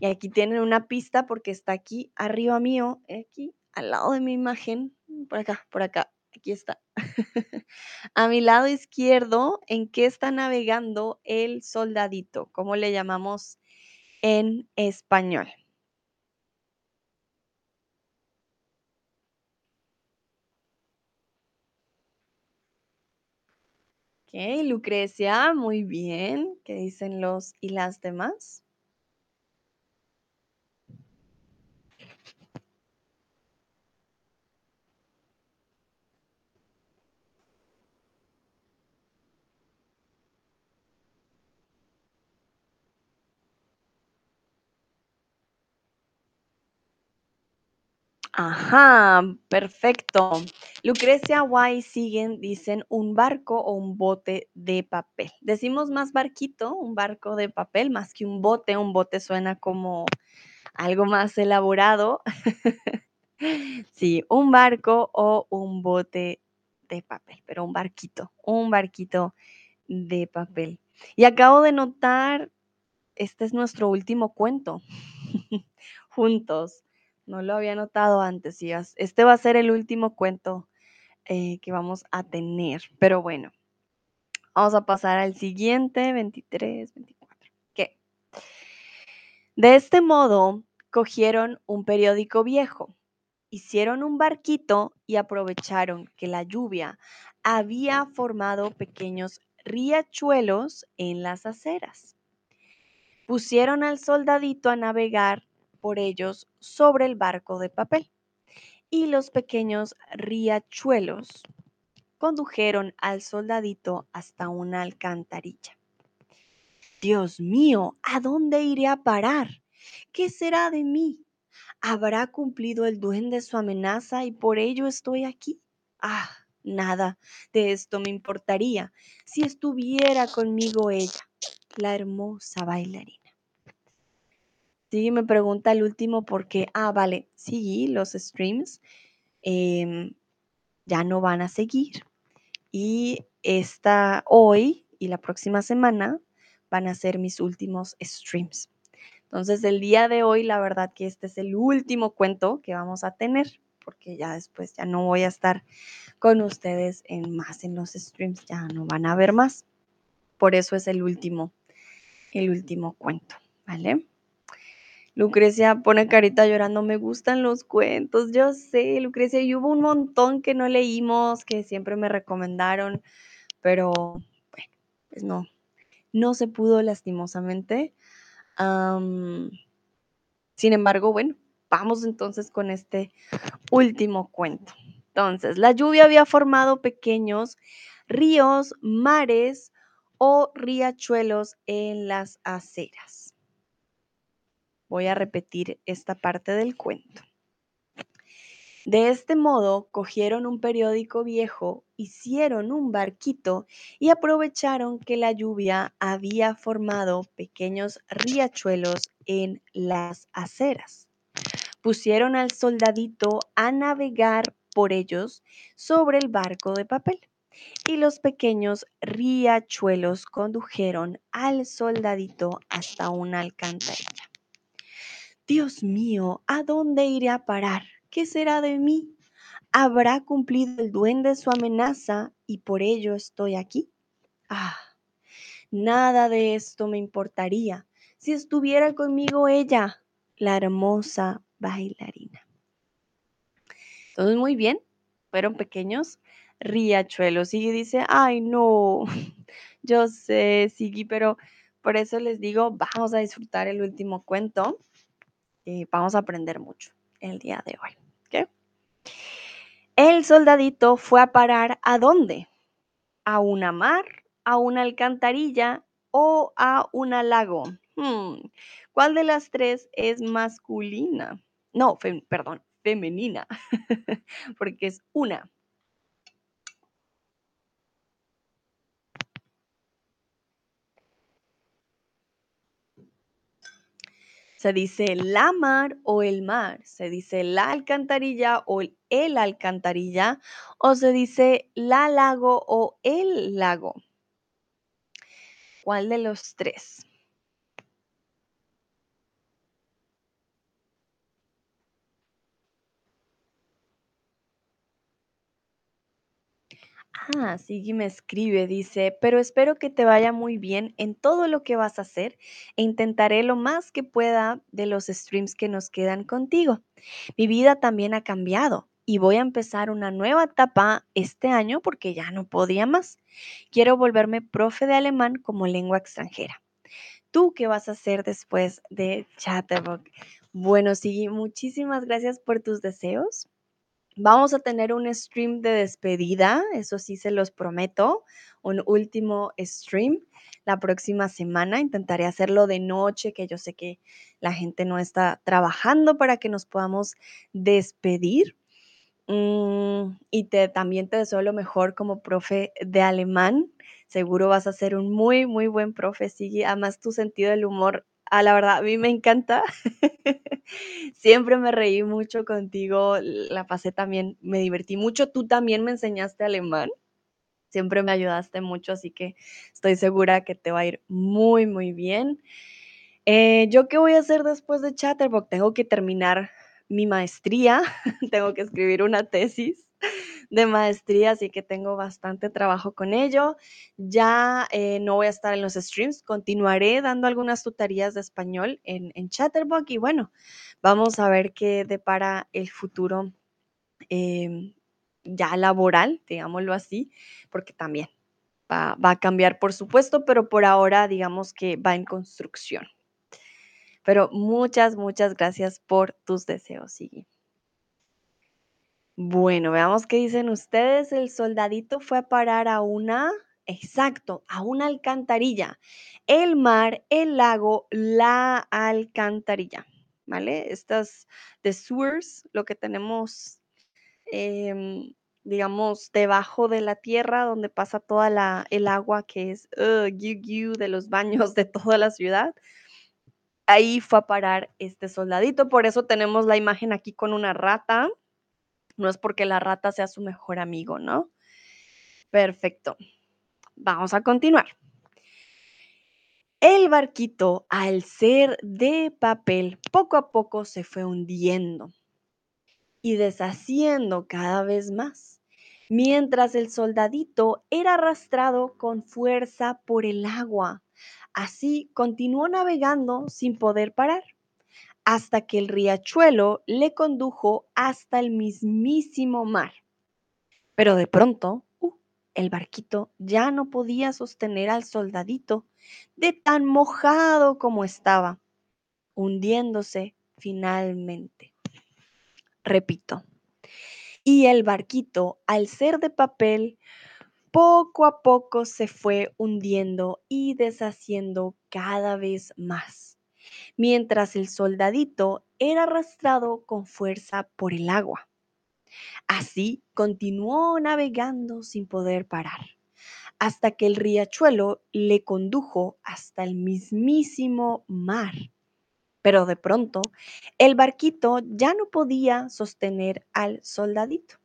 Y aquí tienen una pista porque está aquí arriba mío, aquí al lado de mi imagen, por acá, por acá, aquí está. [laughs] A mi lado izquierdo, ¿en qué está navegando el soldadito? ¿Cómo le llamamos en español? Ok, Lucrecia, muy bien. ¿Qué dicen los y las demás? Ajá, perfecto. Lucrecia White siguen, dicen un barco o un bote de papel. Decimos más barquito, un barco de papel, más que un bote. Un bote suena como algo más elaborado. [laughs] sí, un barco o un bote de papel, pero un barquito, un barquito de papel. Y acabo de notar, este es nuestro último cuento, [laughs] juntos. No lo había notado antes, y este va a ser el último cuento eh, que vamos a tener, pero bueno. Vamos a pasar al siguiente, 23, 24. ¿Qué? De este modo, cogieron un periódico viejo, hicieron un barquito y aprovecharon que la lluvia había formado pequeños riachuelos en las aceras. Pusieron al soldadito a navegar por ellos sobre el barco de papel. Y los pequeños riachuelos condujeron al soldadito hasta una alcantarilla. Dios mío, ¿a dónde iré a parar? ¿Qué será de mí? ¿Habrá cumplido el duende su amenaza y por ello estoy aquí? Ah, nada de esto me importaría si estuviera conmigo ella, la hermosa bailarina. Sí, me pregunta el último porque, ah, vale, sí, los streams em, ya no van a seguir. Y esta hoy y la próxima semana van a ser mis últimos streams. Entonces, el día de hoy, la verdad que este es el último cuento que vamos a tener, porque ya después ya no voy a estar con ustedes en más en los streams, ya no van a ver más. Por eso es el último, el último cuento, ¿vale? Lucrecia pone carita llorando, me gustan los cuentos, yo sé, Lucrecia, y hubo un montón que no leímos, que siempre me recomendaron, pero bueno, pues no, no se pudo lastimosamente. sin embargo, bueno, vamos entonces con este último cuento. Entonces, la lluvia había formado pequeños ríos, mares o riachuelos en las aceras. Voy a repetir esta parte del cuento. De este modo, cogieron un periódico viejo, hicieron un barquito y aprovecharon que la lluvia había formado pequeños riachuelos en las aceras. Pusieron al soldadito a navegar por ellos sobre el barco de papel y los pequeños riachuelos condujeron al soldadito hasta una alcantarilla. Dios mío, ¿a dónde iré a parar? ¿Qué será de mí? ¿Habrá cumplido el duende su amenaza y por ello estoy aquí? Ah, nada de esto me importaría si estuviera conmigo ella, la hermosa bailarina. Entonces, muy bien, fueron pequeños riachuelos. Y dice, ay, no, [laughs] yo sé, Sigui, pero por eso les digo, vamos a disfrutar el último cuento. Vamos a aprender mucho el día de hoy. El soldadito fue a parar ¿a dónde? ¿A una mar, a una alcantarilla o a una lago? Hmm, ¿Cuál de las tres es masculina? No, perdón, femenina, [laughs] porque es una. Se dice la mar o el mar, se dice la alcantarilla o el, alcantarilla, o se dice la lago o el lago. ¿Cuál de los tres? Ah, Sigui me escribe, dice, pero espero que te vaya muy bien en todo lo que vas a hacer e intentaré lo más que pueda de los streams que nos quedan contigo. Mi vida también ha cambiado y voy a empezar una nueva etapa este año porque ya no podía más. Quiero volverme profe de alemán como lengua extranjera. ¿Tú qué vas a hacer después de Chatterbox? Bueno, Sigui, muchísimas gracias por tus deseos. Vamos a tener un stream de despedida, eso sí se los prometo, un último stream la próxima semana. Intentaré hacerlo de noche, que yo sé que la gente no está trabajando para que nos podamos despedir. Mm, y te, también te deseo lo mejor como profe de alemán. Seguro vas a ser un muy, muy buen profe, Sigui. Además, tu sentido del humor, a la verdad, a mí me encanta. [laughs] Siempre me reí mucho contigo, la pasé también, me divertí mucho. Tú también me enseñaste alemán. Siempre me ayudaste mucho, así que estoy segura que te va a ir muy, muy bien. Eh, ¿Yo qué voy a hacer después de Chatterbox? Tengo que terminar mi maestría, [laughs] tengo que escribir una tesis de maestría, así que tengo bastante trabajo con ello. Ya eh, no voy a estar en los streams, continuaré dando algunas tutorías de español en, en Chatterbox y bueno, vamos a ver qué depara el futuro eh, ya laboral, digámoslo así, porque también va, va a cambiar, por supuesto, pero por ahora digamos que va en construcción. Pero muchas, muchas gracias por tus deseos, Sigui. Bueno, veamos qué dicen ustedes. El soldadito fue a parar a una, exacto, a una alcantarilla. El mar, el lago, la alcantarilla, ¿vale? Estas de sewers, lo que tenemos, em, digamos, debajo de la tierra, donde pasa toda la, el agua que es uh, de los baños de toda la ciudad ahí fue a parar este soldadito. Por eso tenemos la imagen aquí con una rata. No es porque la rata sea su mejor amigo, ¿no? Perfecto. Vamos a continuar. El barquito, al ser de papel, poco a poco se fue hundiendo y deshaciendo cada vez más, mientras el soldadito era arrastrado con fuerza por el agua. Así continuó navegando sin poder parar hasta que el riachuelo le condujo hasta el mismísimo mar. Pero de pronto, uh, el barquito ya no podía sostener al soldadito de tan mojado como estaba, hundiéndose finalmente. Repito, y el barquito, al ser de papel, poco a poco se fue hundiendo y deshaciendo cada vez más mientras el soldadito era arrastrado con fuerza por el agua. Así continuó navegando sin poder parar, hasta que el riachuelo le condujo hasta el mismísimo mar. Pero de pronto, el barquito ya no podía sostener al soldadito,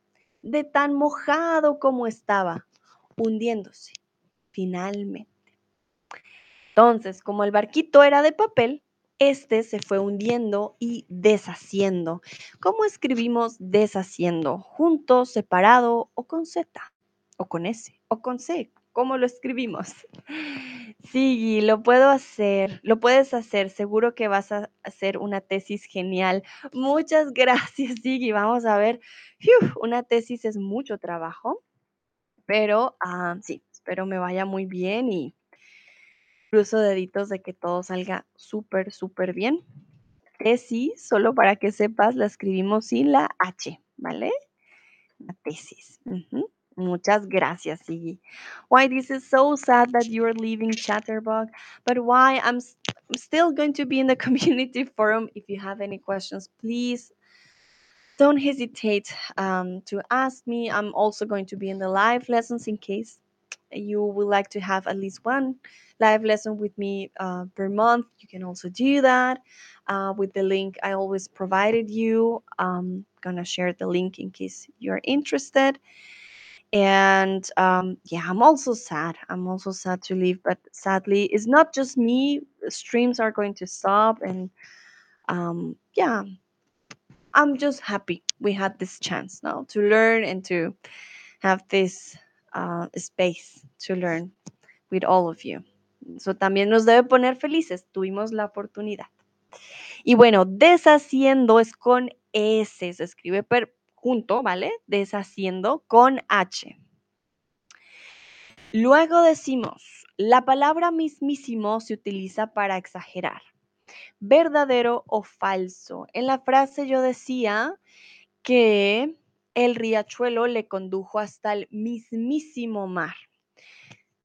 de tan mojado como estaba, hundiéndose finalmente. Entonces, como el barquito era de papel, este se fue hundiendo y deshaciendo. ¿Cómo escribimos deshaciendo? ¿Junto, separado o con Z? ¿O con S? ¿O con C? ¿Cómo lo escribimos? [laughs] Sí, lo puedo hacer, lo puedes hacer, seguro que vas a hacer una tesis genial. Muchas [laughs] gracias, Sigui. Vamos a ver, una tesis es mucho trabajo, pero uh, sí, espero me vaya muy bien y cruzo deditos de que todo salga súper, súper bien. Tesis, solo para que sepas, la escribimos sin la H, ¿vale? la tesis. Muchas gracias, Siggy. Why this is so sad that you're leaving Chatterbug, but why I'm still going to be in the [laughs] community forum. If you have any questions, please don't hesitate um, to ask me. I'm also going to be in the live lessons in case you would like to have at least one live lesson with me uh, per month. You can also do that uh, with the link I always provided you. I'm gonna share the link in case you're interested. And um, yeah, I'm also sad. I'm also sad to leave, but sadly, it's not just me. Streams are going to stop, and um, yeah, I'm just happy we had this chance now to learn and to have this uh, space to learn with all of you. Eso también nos debe poner felices. Tuvimos la oportunidad. Y bueno, deshaciendo es con S, se escribe per, junto, ¿vale? Deshaciendo con H. Luego decimos, la palabra mismísimo se utiliza para exagerar. ¿Verdadero o falso? En la frase yo decía que el riachuelo le condujo hasta el mismísimo mar.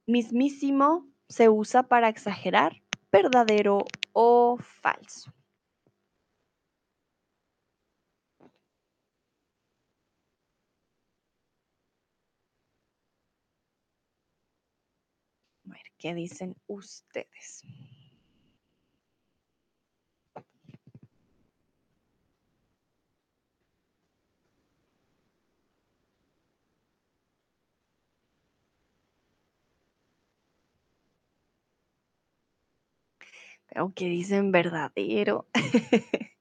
Mismísimo se usa para exagerar, verdadero o falso. A ver, ¿qué dicen ustedes? Creo que dicen verdadero. [laughs]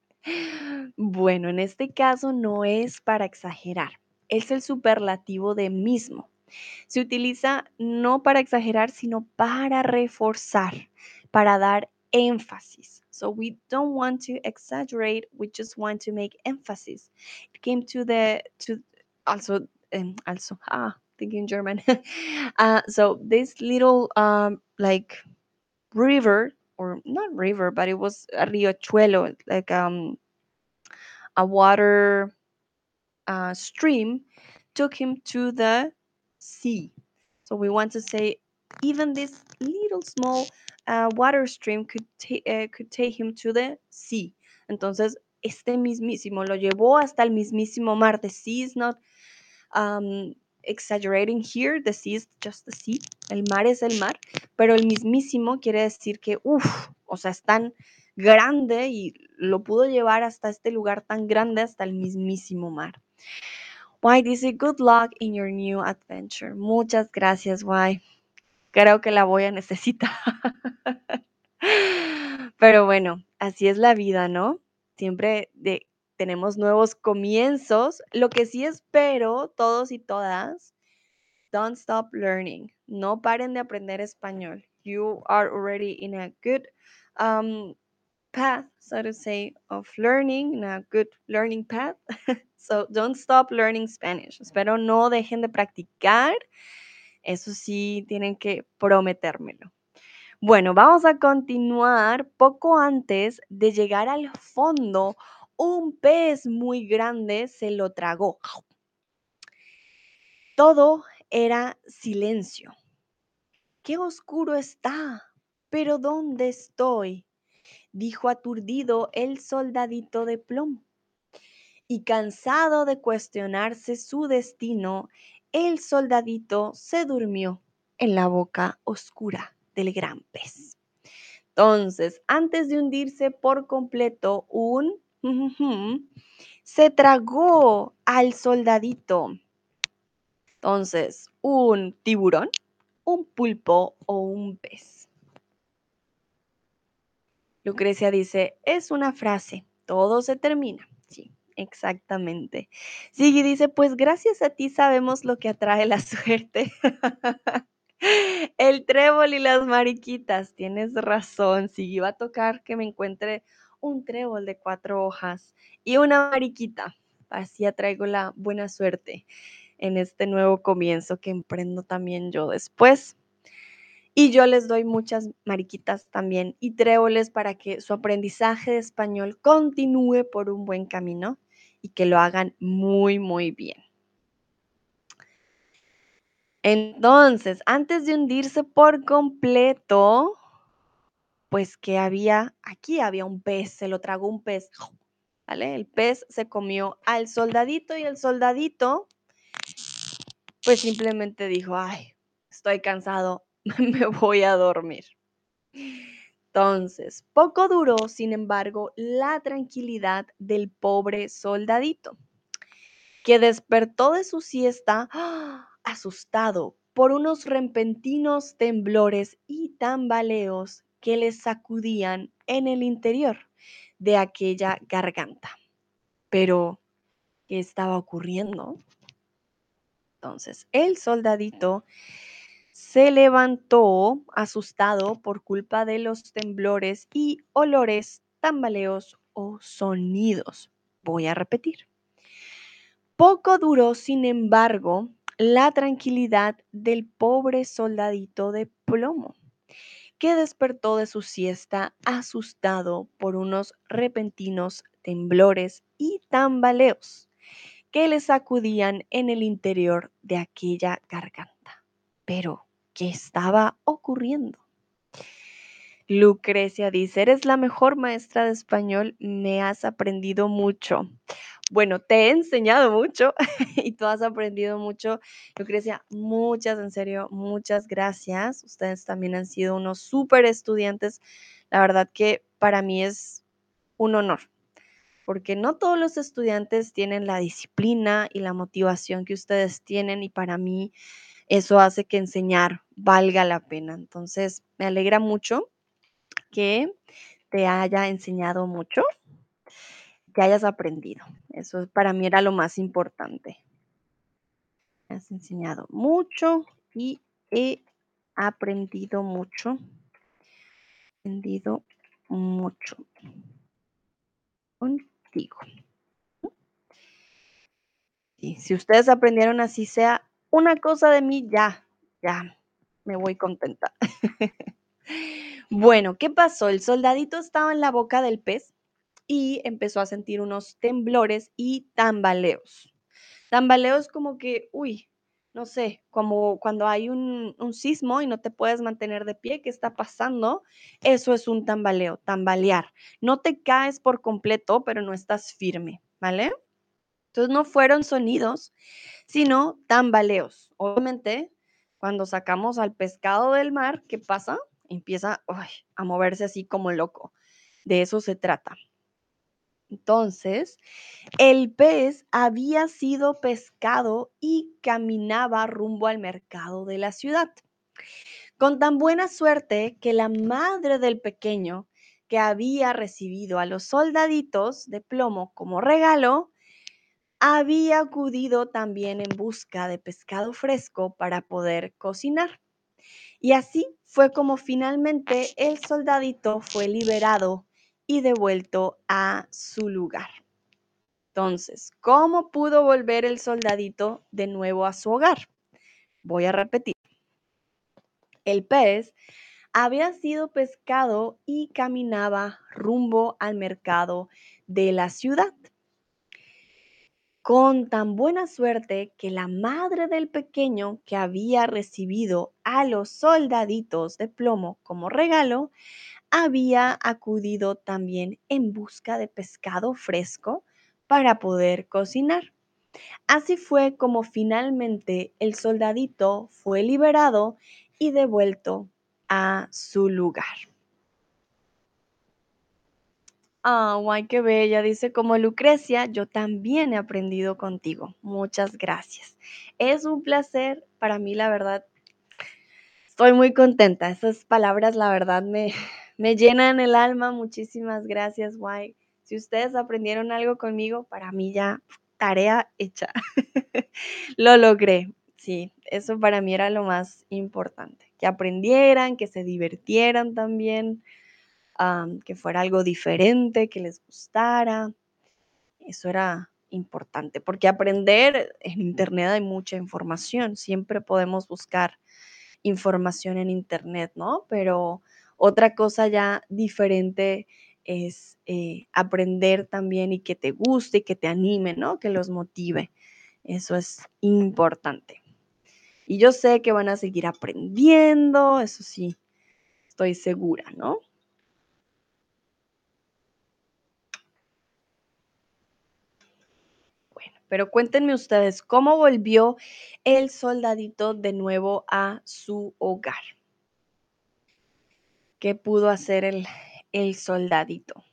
bueno, en este caso no es para exagerar, es el superlativo de mismo. Se utiliza no para exagerar, sino para reforzar, para dar énfasis. So we don't want to exaggerate, we just want to make emphasis. It came to the to also um, also ah thinking German. uh, [laughs] so this little um like river or not river, but it was a riachuelo, like um a water uh, stream took him to the sea. So we want to say even this little small uh, water stream could, uh, could take him to the sea. Entonces, este mismísimo lo llevó hasta el mismísimo mar. The sea is not um, exaggerating here, the sea is just the sea. El mar es el mar, pero el mismísimo quiere decir que, uff, o sea, es tan grande y lo pudo llevar hasta este lugar tan grande, hasta el mismísimo mar. Why dice good luck in your new adventure. Muchas gracias, Why. Creo que la voy a necesitar. [laughs] Pero bueno, así es la vida, ¿no? Siempre de, tenemos nuevos comienzos. Lo que sí espero, todos y todas, don't stop learning. No paren de aprender español. You are already in a good um, path, so to say, of learning, in a good learning path. [laughs] so don't stop learning Spanish. Espero no dejen de practicar. Eso sí, tienen que prometérmelo. Bueno, vamos a continuar. Poco antes de llegar al fondo, un pez muy grande se lo tragó. Todo era silencio. ¡Qué oscuro está! ¿Pero dónde estoy? dijo aturdido el soldadito de plomo. Y cansado de cuestionarse su destino, el soldadito se durmió en la boca oscura del gran pez. Entonces, antes de hundirse por completo, un se tragó al soldadito. Entonces, un tiburón, un pulpo o un pez. Lucrecia dice, es una frase, todo se termina. Sí, exactamente. Siggy dice, pues gracias a ti sabemos lo que atrae la [laughs] suerte. El trébol y las mariquitas, tienes razón. Siggy va a tocar que me encuentre un trébol de cuatro hojas y una mariquita. Así atraigo la buena suerte en este nuevo comienzo que emprendo también yo después. Y yo les doy muchas mariquitas también y tréboles para que su aprendizaje de español continúe por un buen camino y que lo hagan muy, muy bien. Entonces, antes de hundirse por completo, pues que había, aquí había un pez, se lo tragó un pez, ¿vale? El pez se comió al soldadito y el soldadito, pues simplemente dijo, ay, estoy cansado, [laughs] me voy a dormir. Entonces, poco duró, sin embargo, la tranquilidad del pobre soldadito, que despertó de su siesta ¡ah! asustado por unos repentinos temblores y tambaleos que le sacudían en el interior de aquella garganta. Pero, ¿qué estaba ocurriendo? Entonces, el soldadito se levantó asustado por culpa de los temblores y olores, tambaleos o sonidos. Voy a repetir. Poco duró, sin embargo, la tranquilidad del pobre soldadito de plomo, que despertó de su siesta asustado por unos repentinos temblores y tambaleos que le sacudían en el interior de aquella garganta. Pero, ¿qué estaba ocurriendo? Lucrecia dice, eres la mejor maestra de español, me has aprendido mucho. Bueno, te he enseñado mucho [laughs] y tú has aprendido mucho. Lucrecia, muchas, en serio, muchas gracias. Ustedes también han sido unos súper estudiantes. La verdad que para mí es un honor, porque no todos los estudiantes tienen la disciplina y la motivación que ustedes tienen y para mí eso hace que enseñar valga la pena. Entonces, me alegra mucho que te haya enseñado mucho, que hayas aprendido. Eso para mí era lo más importante. Me has enseñado mucho y he aprendido mucho. Aprendido mucho contigo. Y si ustedes aprendieron así sea una cosa de mí, ya, ya, me voy contenta. [laughs] bueno, ¿qué pasó? El soldadito estaba en la boca del pez y empezó a sentir unos temblores y tambaleos. Tambaleos como que, uy, no sé, como cuando hay un, sismo y no te puedes mantener de pie, ¿qué está pasando? Eso es un tambaleo, tambalear. No te caes por completo, pero no estás firme, ¿vale? Entonces no fueron sonidos, sino tambaleos. Obviamente, cuando sacamos al pescado del mar, ¿qué pasa? Empieza a moverse así como loco. De eso se trata. Entonces, el pez había sido pescado y caminaba rumbo al mercado de la ciudad. Con tan buena suerte que la madre del pequeño, que había recibido a los soldaditos de plomo como regalo, había acudido también en busca de pescado fresco para poder cocinar. Y así fue como finalmente el soldadito fue liberado y devuelto a su lugar. Entonces, ¿cómo pudo volver el soldadito de nuevo a su hogar? Voy a repetir. El pez había sido pescado y caminaba rumbo al mercado de la ciudad. Con tan buena suerte que la madre del pequeño que había recibido a los soldaditos de plomo como regalo, había acudido también en busca de pescado fresco para poder cocinar. Así fue como finalmente el soldadito fue liberado y devuelto a su lugar. Ah, guay, qué bella. Dice, como Lucrecia, yo también he aprendido contigo. Muchas gracias. Es un placer para mí, la verdad. Estoy muy contenta. Esas palabras, la verdad, me, me llenan el alma. Muchísimas gracias, guay. Si ustedes aprendieron algo conmigo, para mí ya tarea hecha. [laughs] lo logré. Sí, eso para mí era lo más importante. Que aprendieran, que se divirtieran también que fuera algo diferente, que les gustara. Eso era importante, porque aprender en Internet hay mucha información, siempre podemos buscar información en Internet, ¿no? Pero otra cosa ya diferente es eh, aprender también y que te guste y que te anime, ¿no? Que los motive. Eso es importante. Y yo sé que van a seguir aprendiendo, eso sí, estoy segura, ¿no? Bueno, pero cuéntenme ustedes, ¿cómo volvió el soldadito de nuevo a su hogar? ¿Qué pudo hacer el, el soldadito?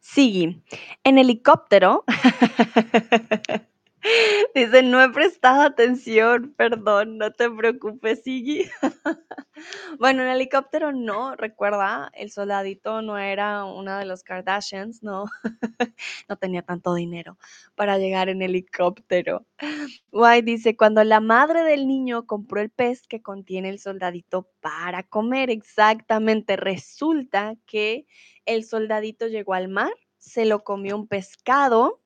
Sí, en helicóptero. [laughs] Dice, no he prestado atención, perdón, no te preocupes, Sigui. [laughs] bueno, en helicóptero no, recuerda, el soldadito no era una de los Kardashians, no, [laughs] no tenía tanto dinero para llegar en helicóptero. White dice, cuando la madre del niño compró el pez que contiene el soldadito para comer, exactamente, resulta que el soldadito llegó al mar, se lo comió un pescado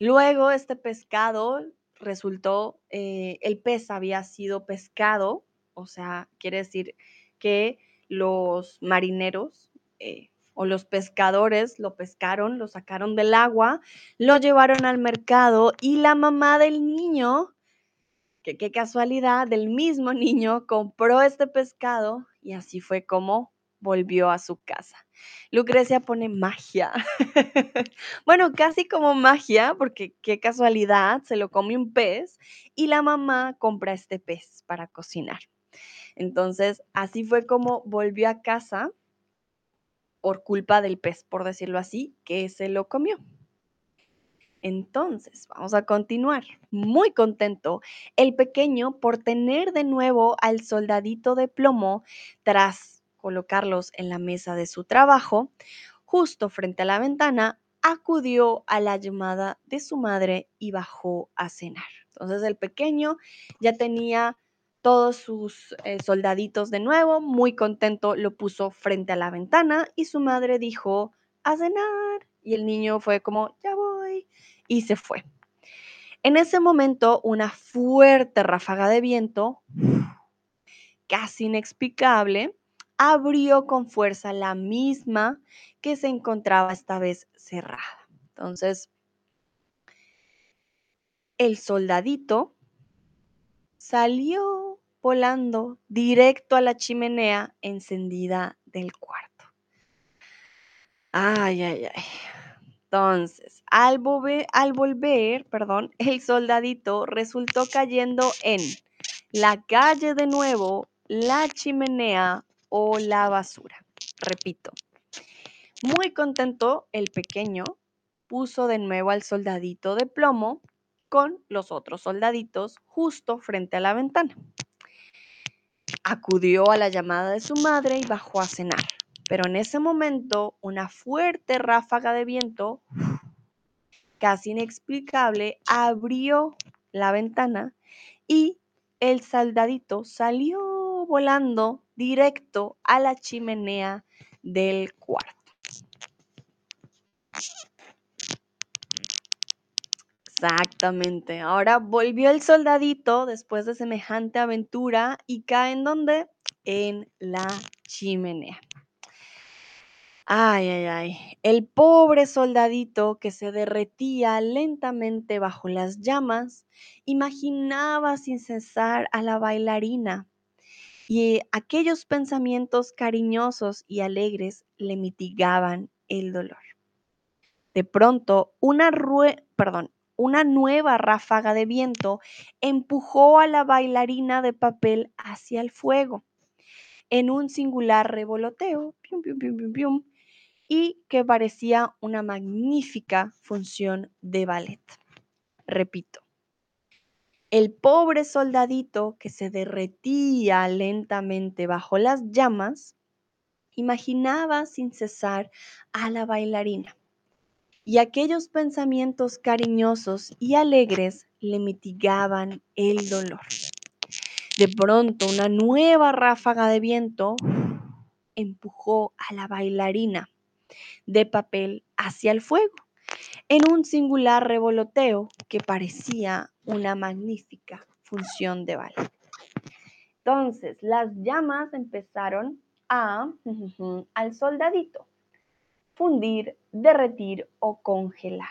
Luego este pescado resultó, eh, el pez había sido pescado, o sea, quiere decir que los marineros eh, o los pescadores lo pescaron, lo sacaron del agua, lo llevaron al mercado y la mamá del niño, que qué casualidad, del mismo [laughs] niño compró este pescado y así fue como volvió a su casa. Lucrecia pone magia. [laughs] bueno, casi como magia, porque qué casualidad, se lo come un pez y la mamá compra este pez para cocinar. Entonces, así fue como volvió a casa por culpa del pez, por decirlo así, que se lo comió. Entonces, vamos a continuar. Muy contento el pequeño por tener de nuevo al soldadito de plomo tras colocarlos en la mesa de su trabajo, justo frente a la ventana, acudió a la llamada de su madre y bajó a cenar. Entonces el pequeño ya tenía todos sus eh, soldaditos de nuevo, muy contento, lo puso frente a la ventana y su madre dijo, a cenar. Y el niño fue como, ya voy, y se fue. En ese momento, una fuerte ráfaga de viento, casi inexplicable, abrió con fuerza la misma que se encontraba esta vez cerrada. Entonces, el soldadito salió volando directo a la chimenea encendida del cuarto. Ay, ay, ay. Entonces, al, volver, al volver, perdón, el soldadito resultó cayendo en la calle de nuevo, la chimenea o la basura. Repito, muy contento el pequeño puso de nuevo al soldadito de plomo con los otros soldaditos justo frente a la ventana. Acudió a la llamada de su madre y bajó a cenar. Pero en ese momento una fuerte ráfaga de viento, casi inexplicable, abrió la ventana y el soldadito salió volando directo a la chimenea del cuarto. Exactamente. Ahora volvió el soldadito después de semejante aventura y cae en dónde? En la chimenea. Ay, ay, ay. El pobre soldadito que se derretía lentamente bajo las llamas imaginaba sin cesar a la bailarina y aquellos pensamientos cariñosos y alegres le mitigaban el dolor. De pronto, una, perdón, una nueva ráfaga de viento empujó a la bailarina de papel hacia el fuego en un singular revoloteo y que parecía una magnífica función de ballet. Repito, el pobre soldadito que se derretía lentamente bajo las llamas imaginaba sin cesar a la bailarina y aquellos pensamientos cariñosos y alegres le mitigaban el dolor. De pronto una nueva ráfaga de viento empujó a la bailarina de papel hacia el fuego en un singular revoloteo que parecía una magnífica función de ballet. Entonces, las llamas empezaron a, [laughs] al soldadito, fundir, derretir o congelar.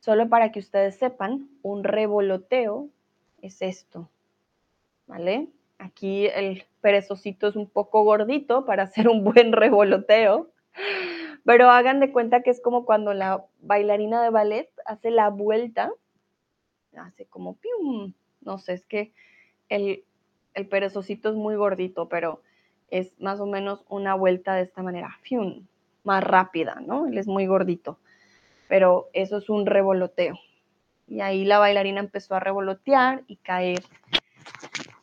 Solo para que ustedes sepan, un revoloteo es esto, ¿vale? Aquí el perezosito es un poco gordito para hacer un buen revoloteo, pero hagan de cuenta que es como cuando la bailarina de ballet hace la vuelta, hace como pium, no sé, es que el, el es muy gordito, pero es más o menos una vuelta de esta manera, fium, más rápida, ¿no? Él es muy gordito, pero eso es un revoloteo. Y ahí la bailarina empezó a revolotear y caer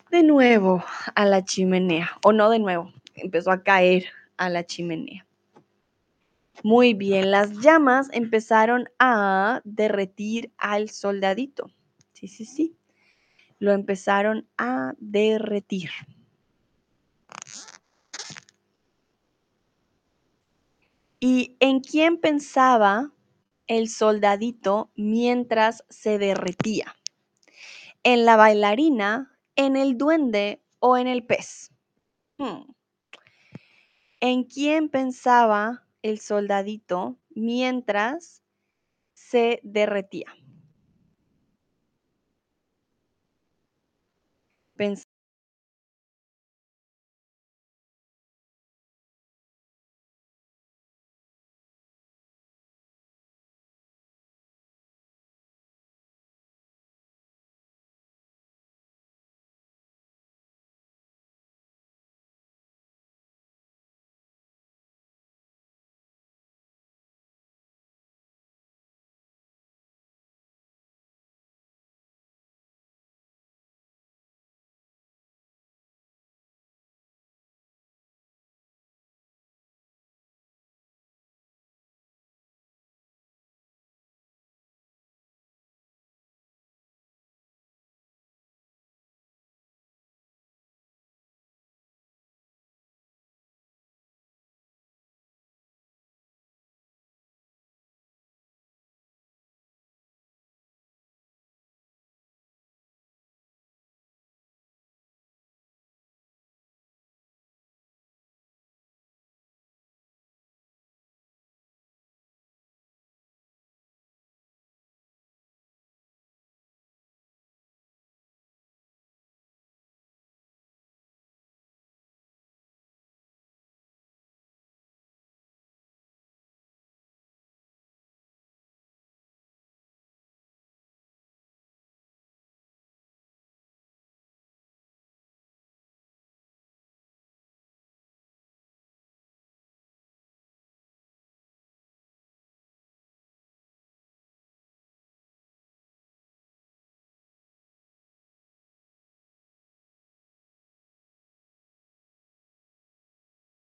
de nuevo a la chimenea, o no de nuevo, empezó a caer a la chimenea. Muy bien, las llamas empezaron a derretir al soldadito. Sí, sí, sí. Lo empezaron a derretir. ¿Y en quién pensaba el soldadito mientras se derretía? ¿En la bailarina, en el duende o en el pez? Hmm. ¿En quién pensaba el soldadito mientras se derretía?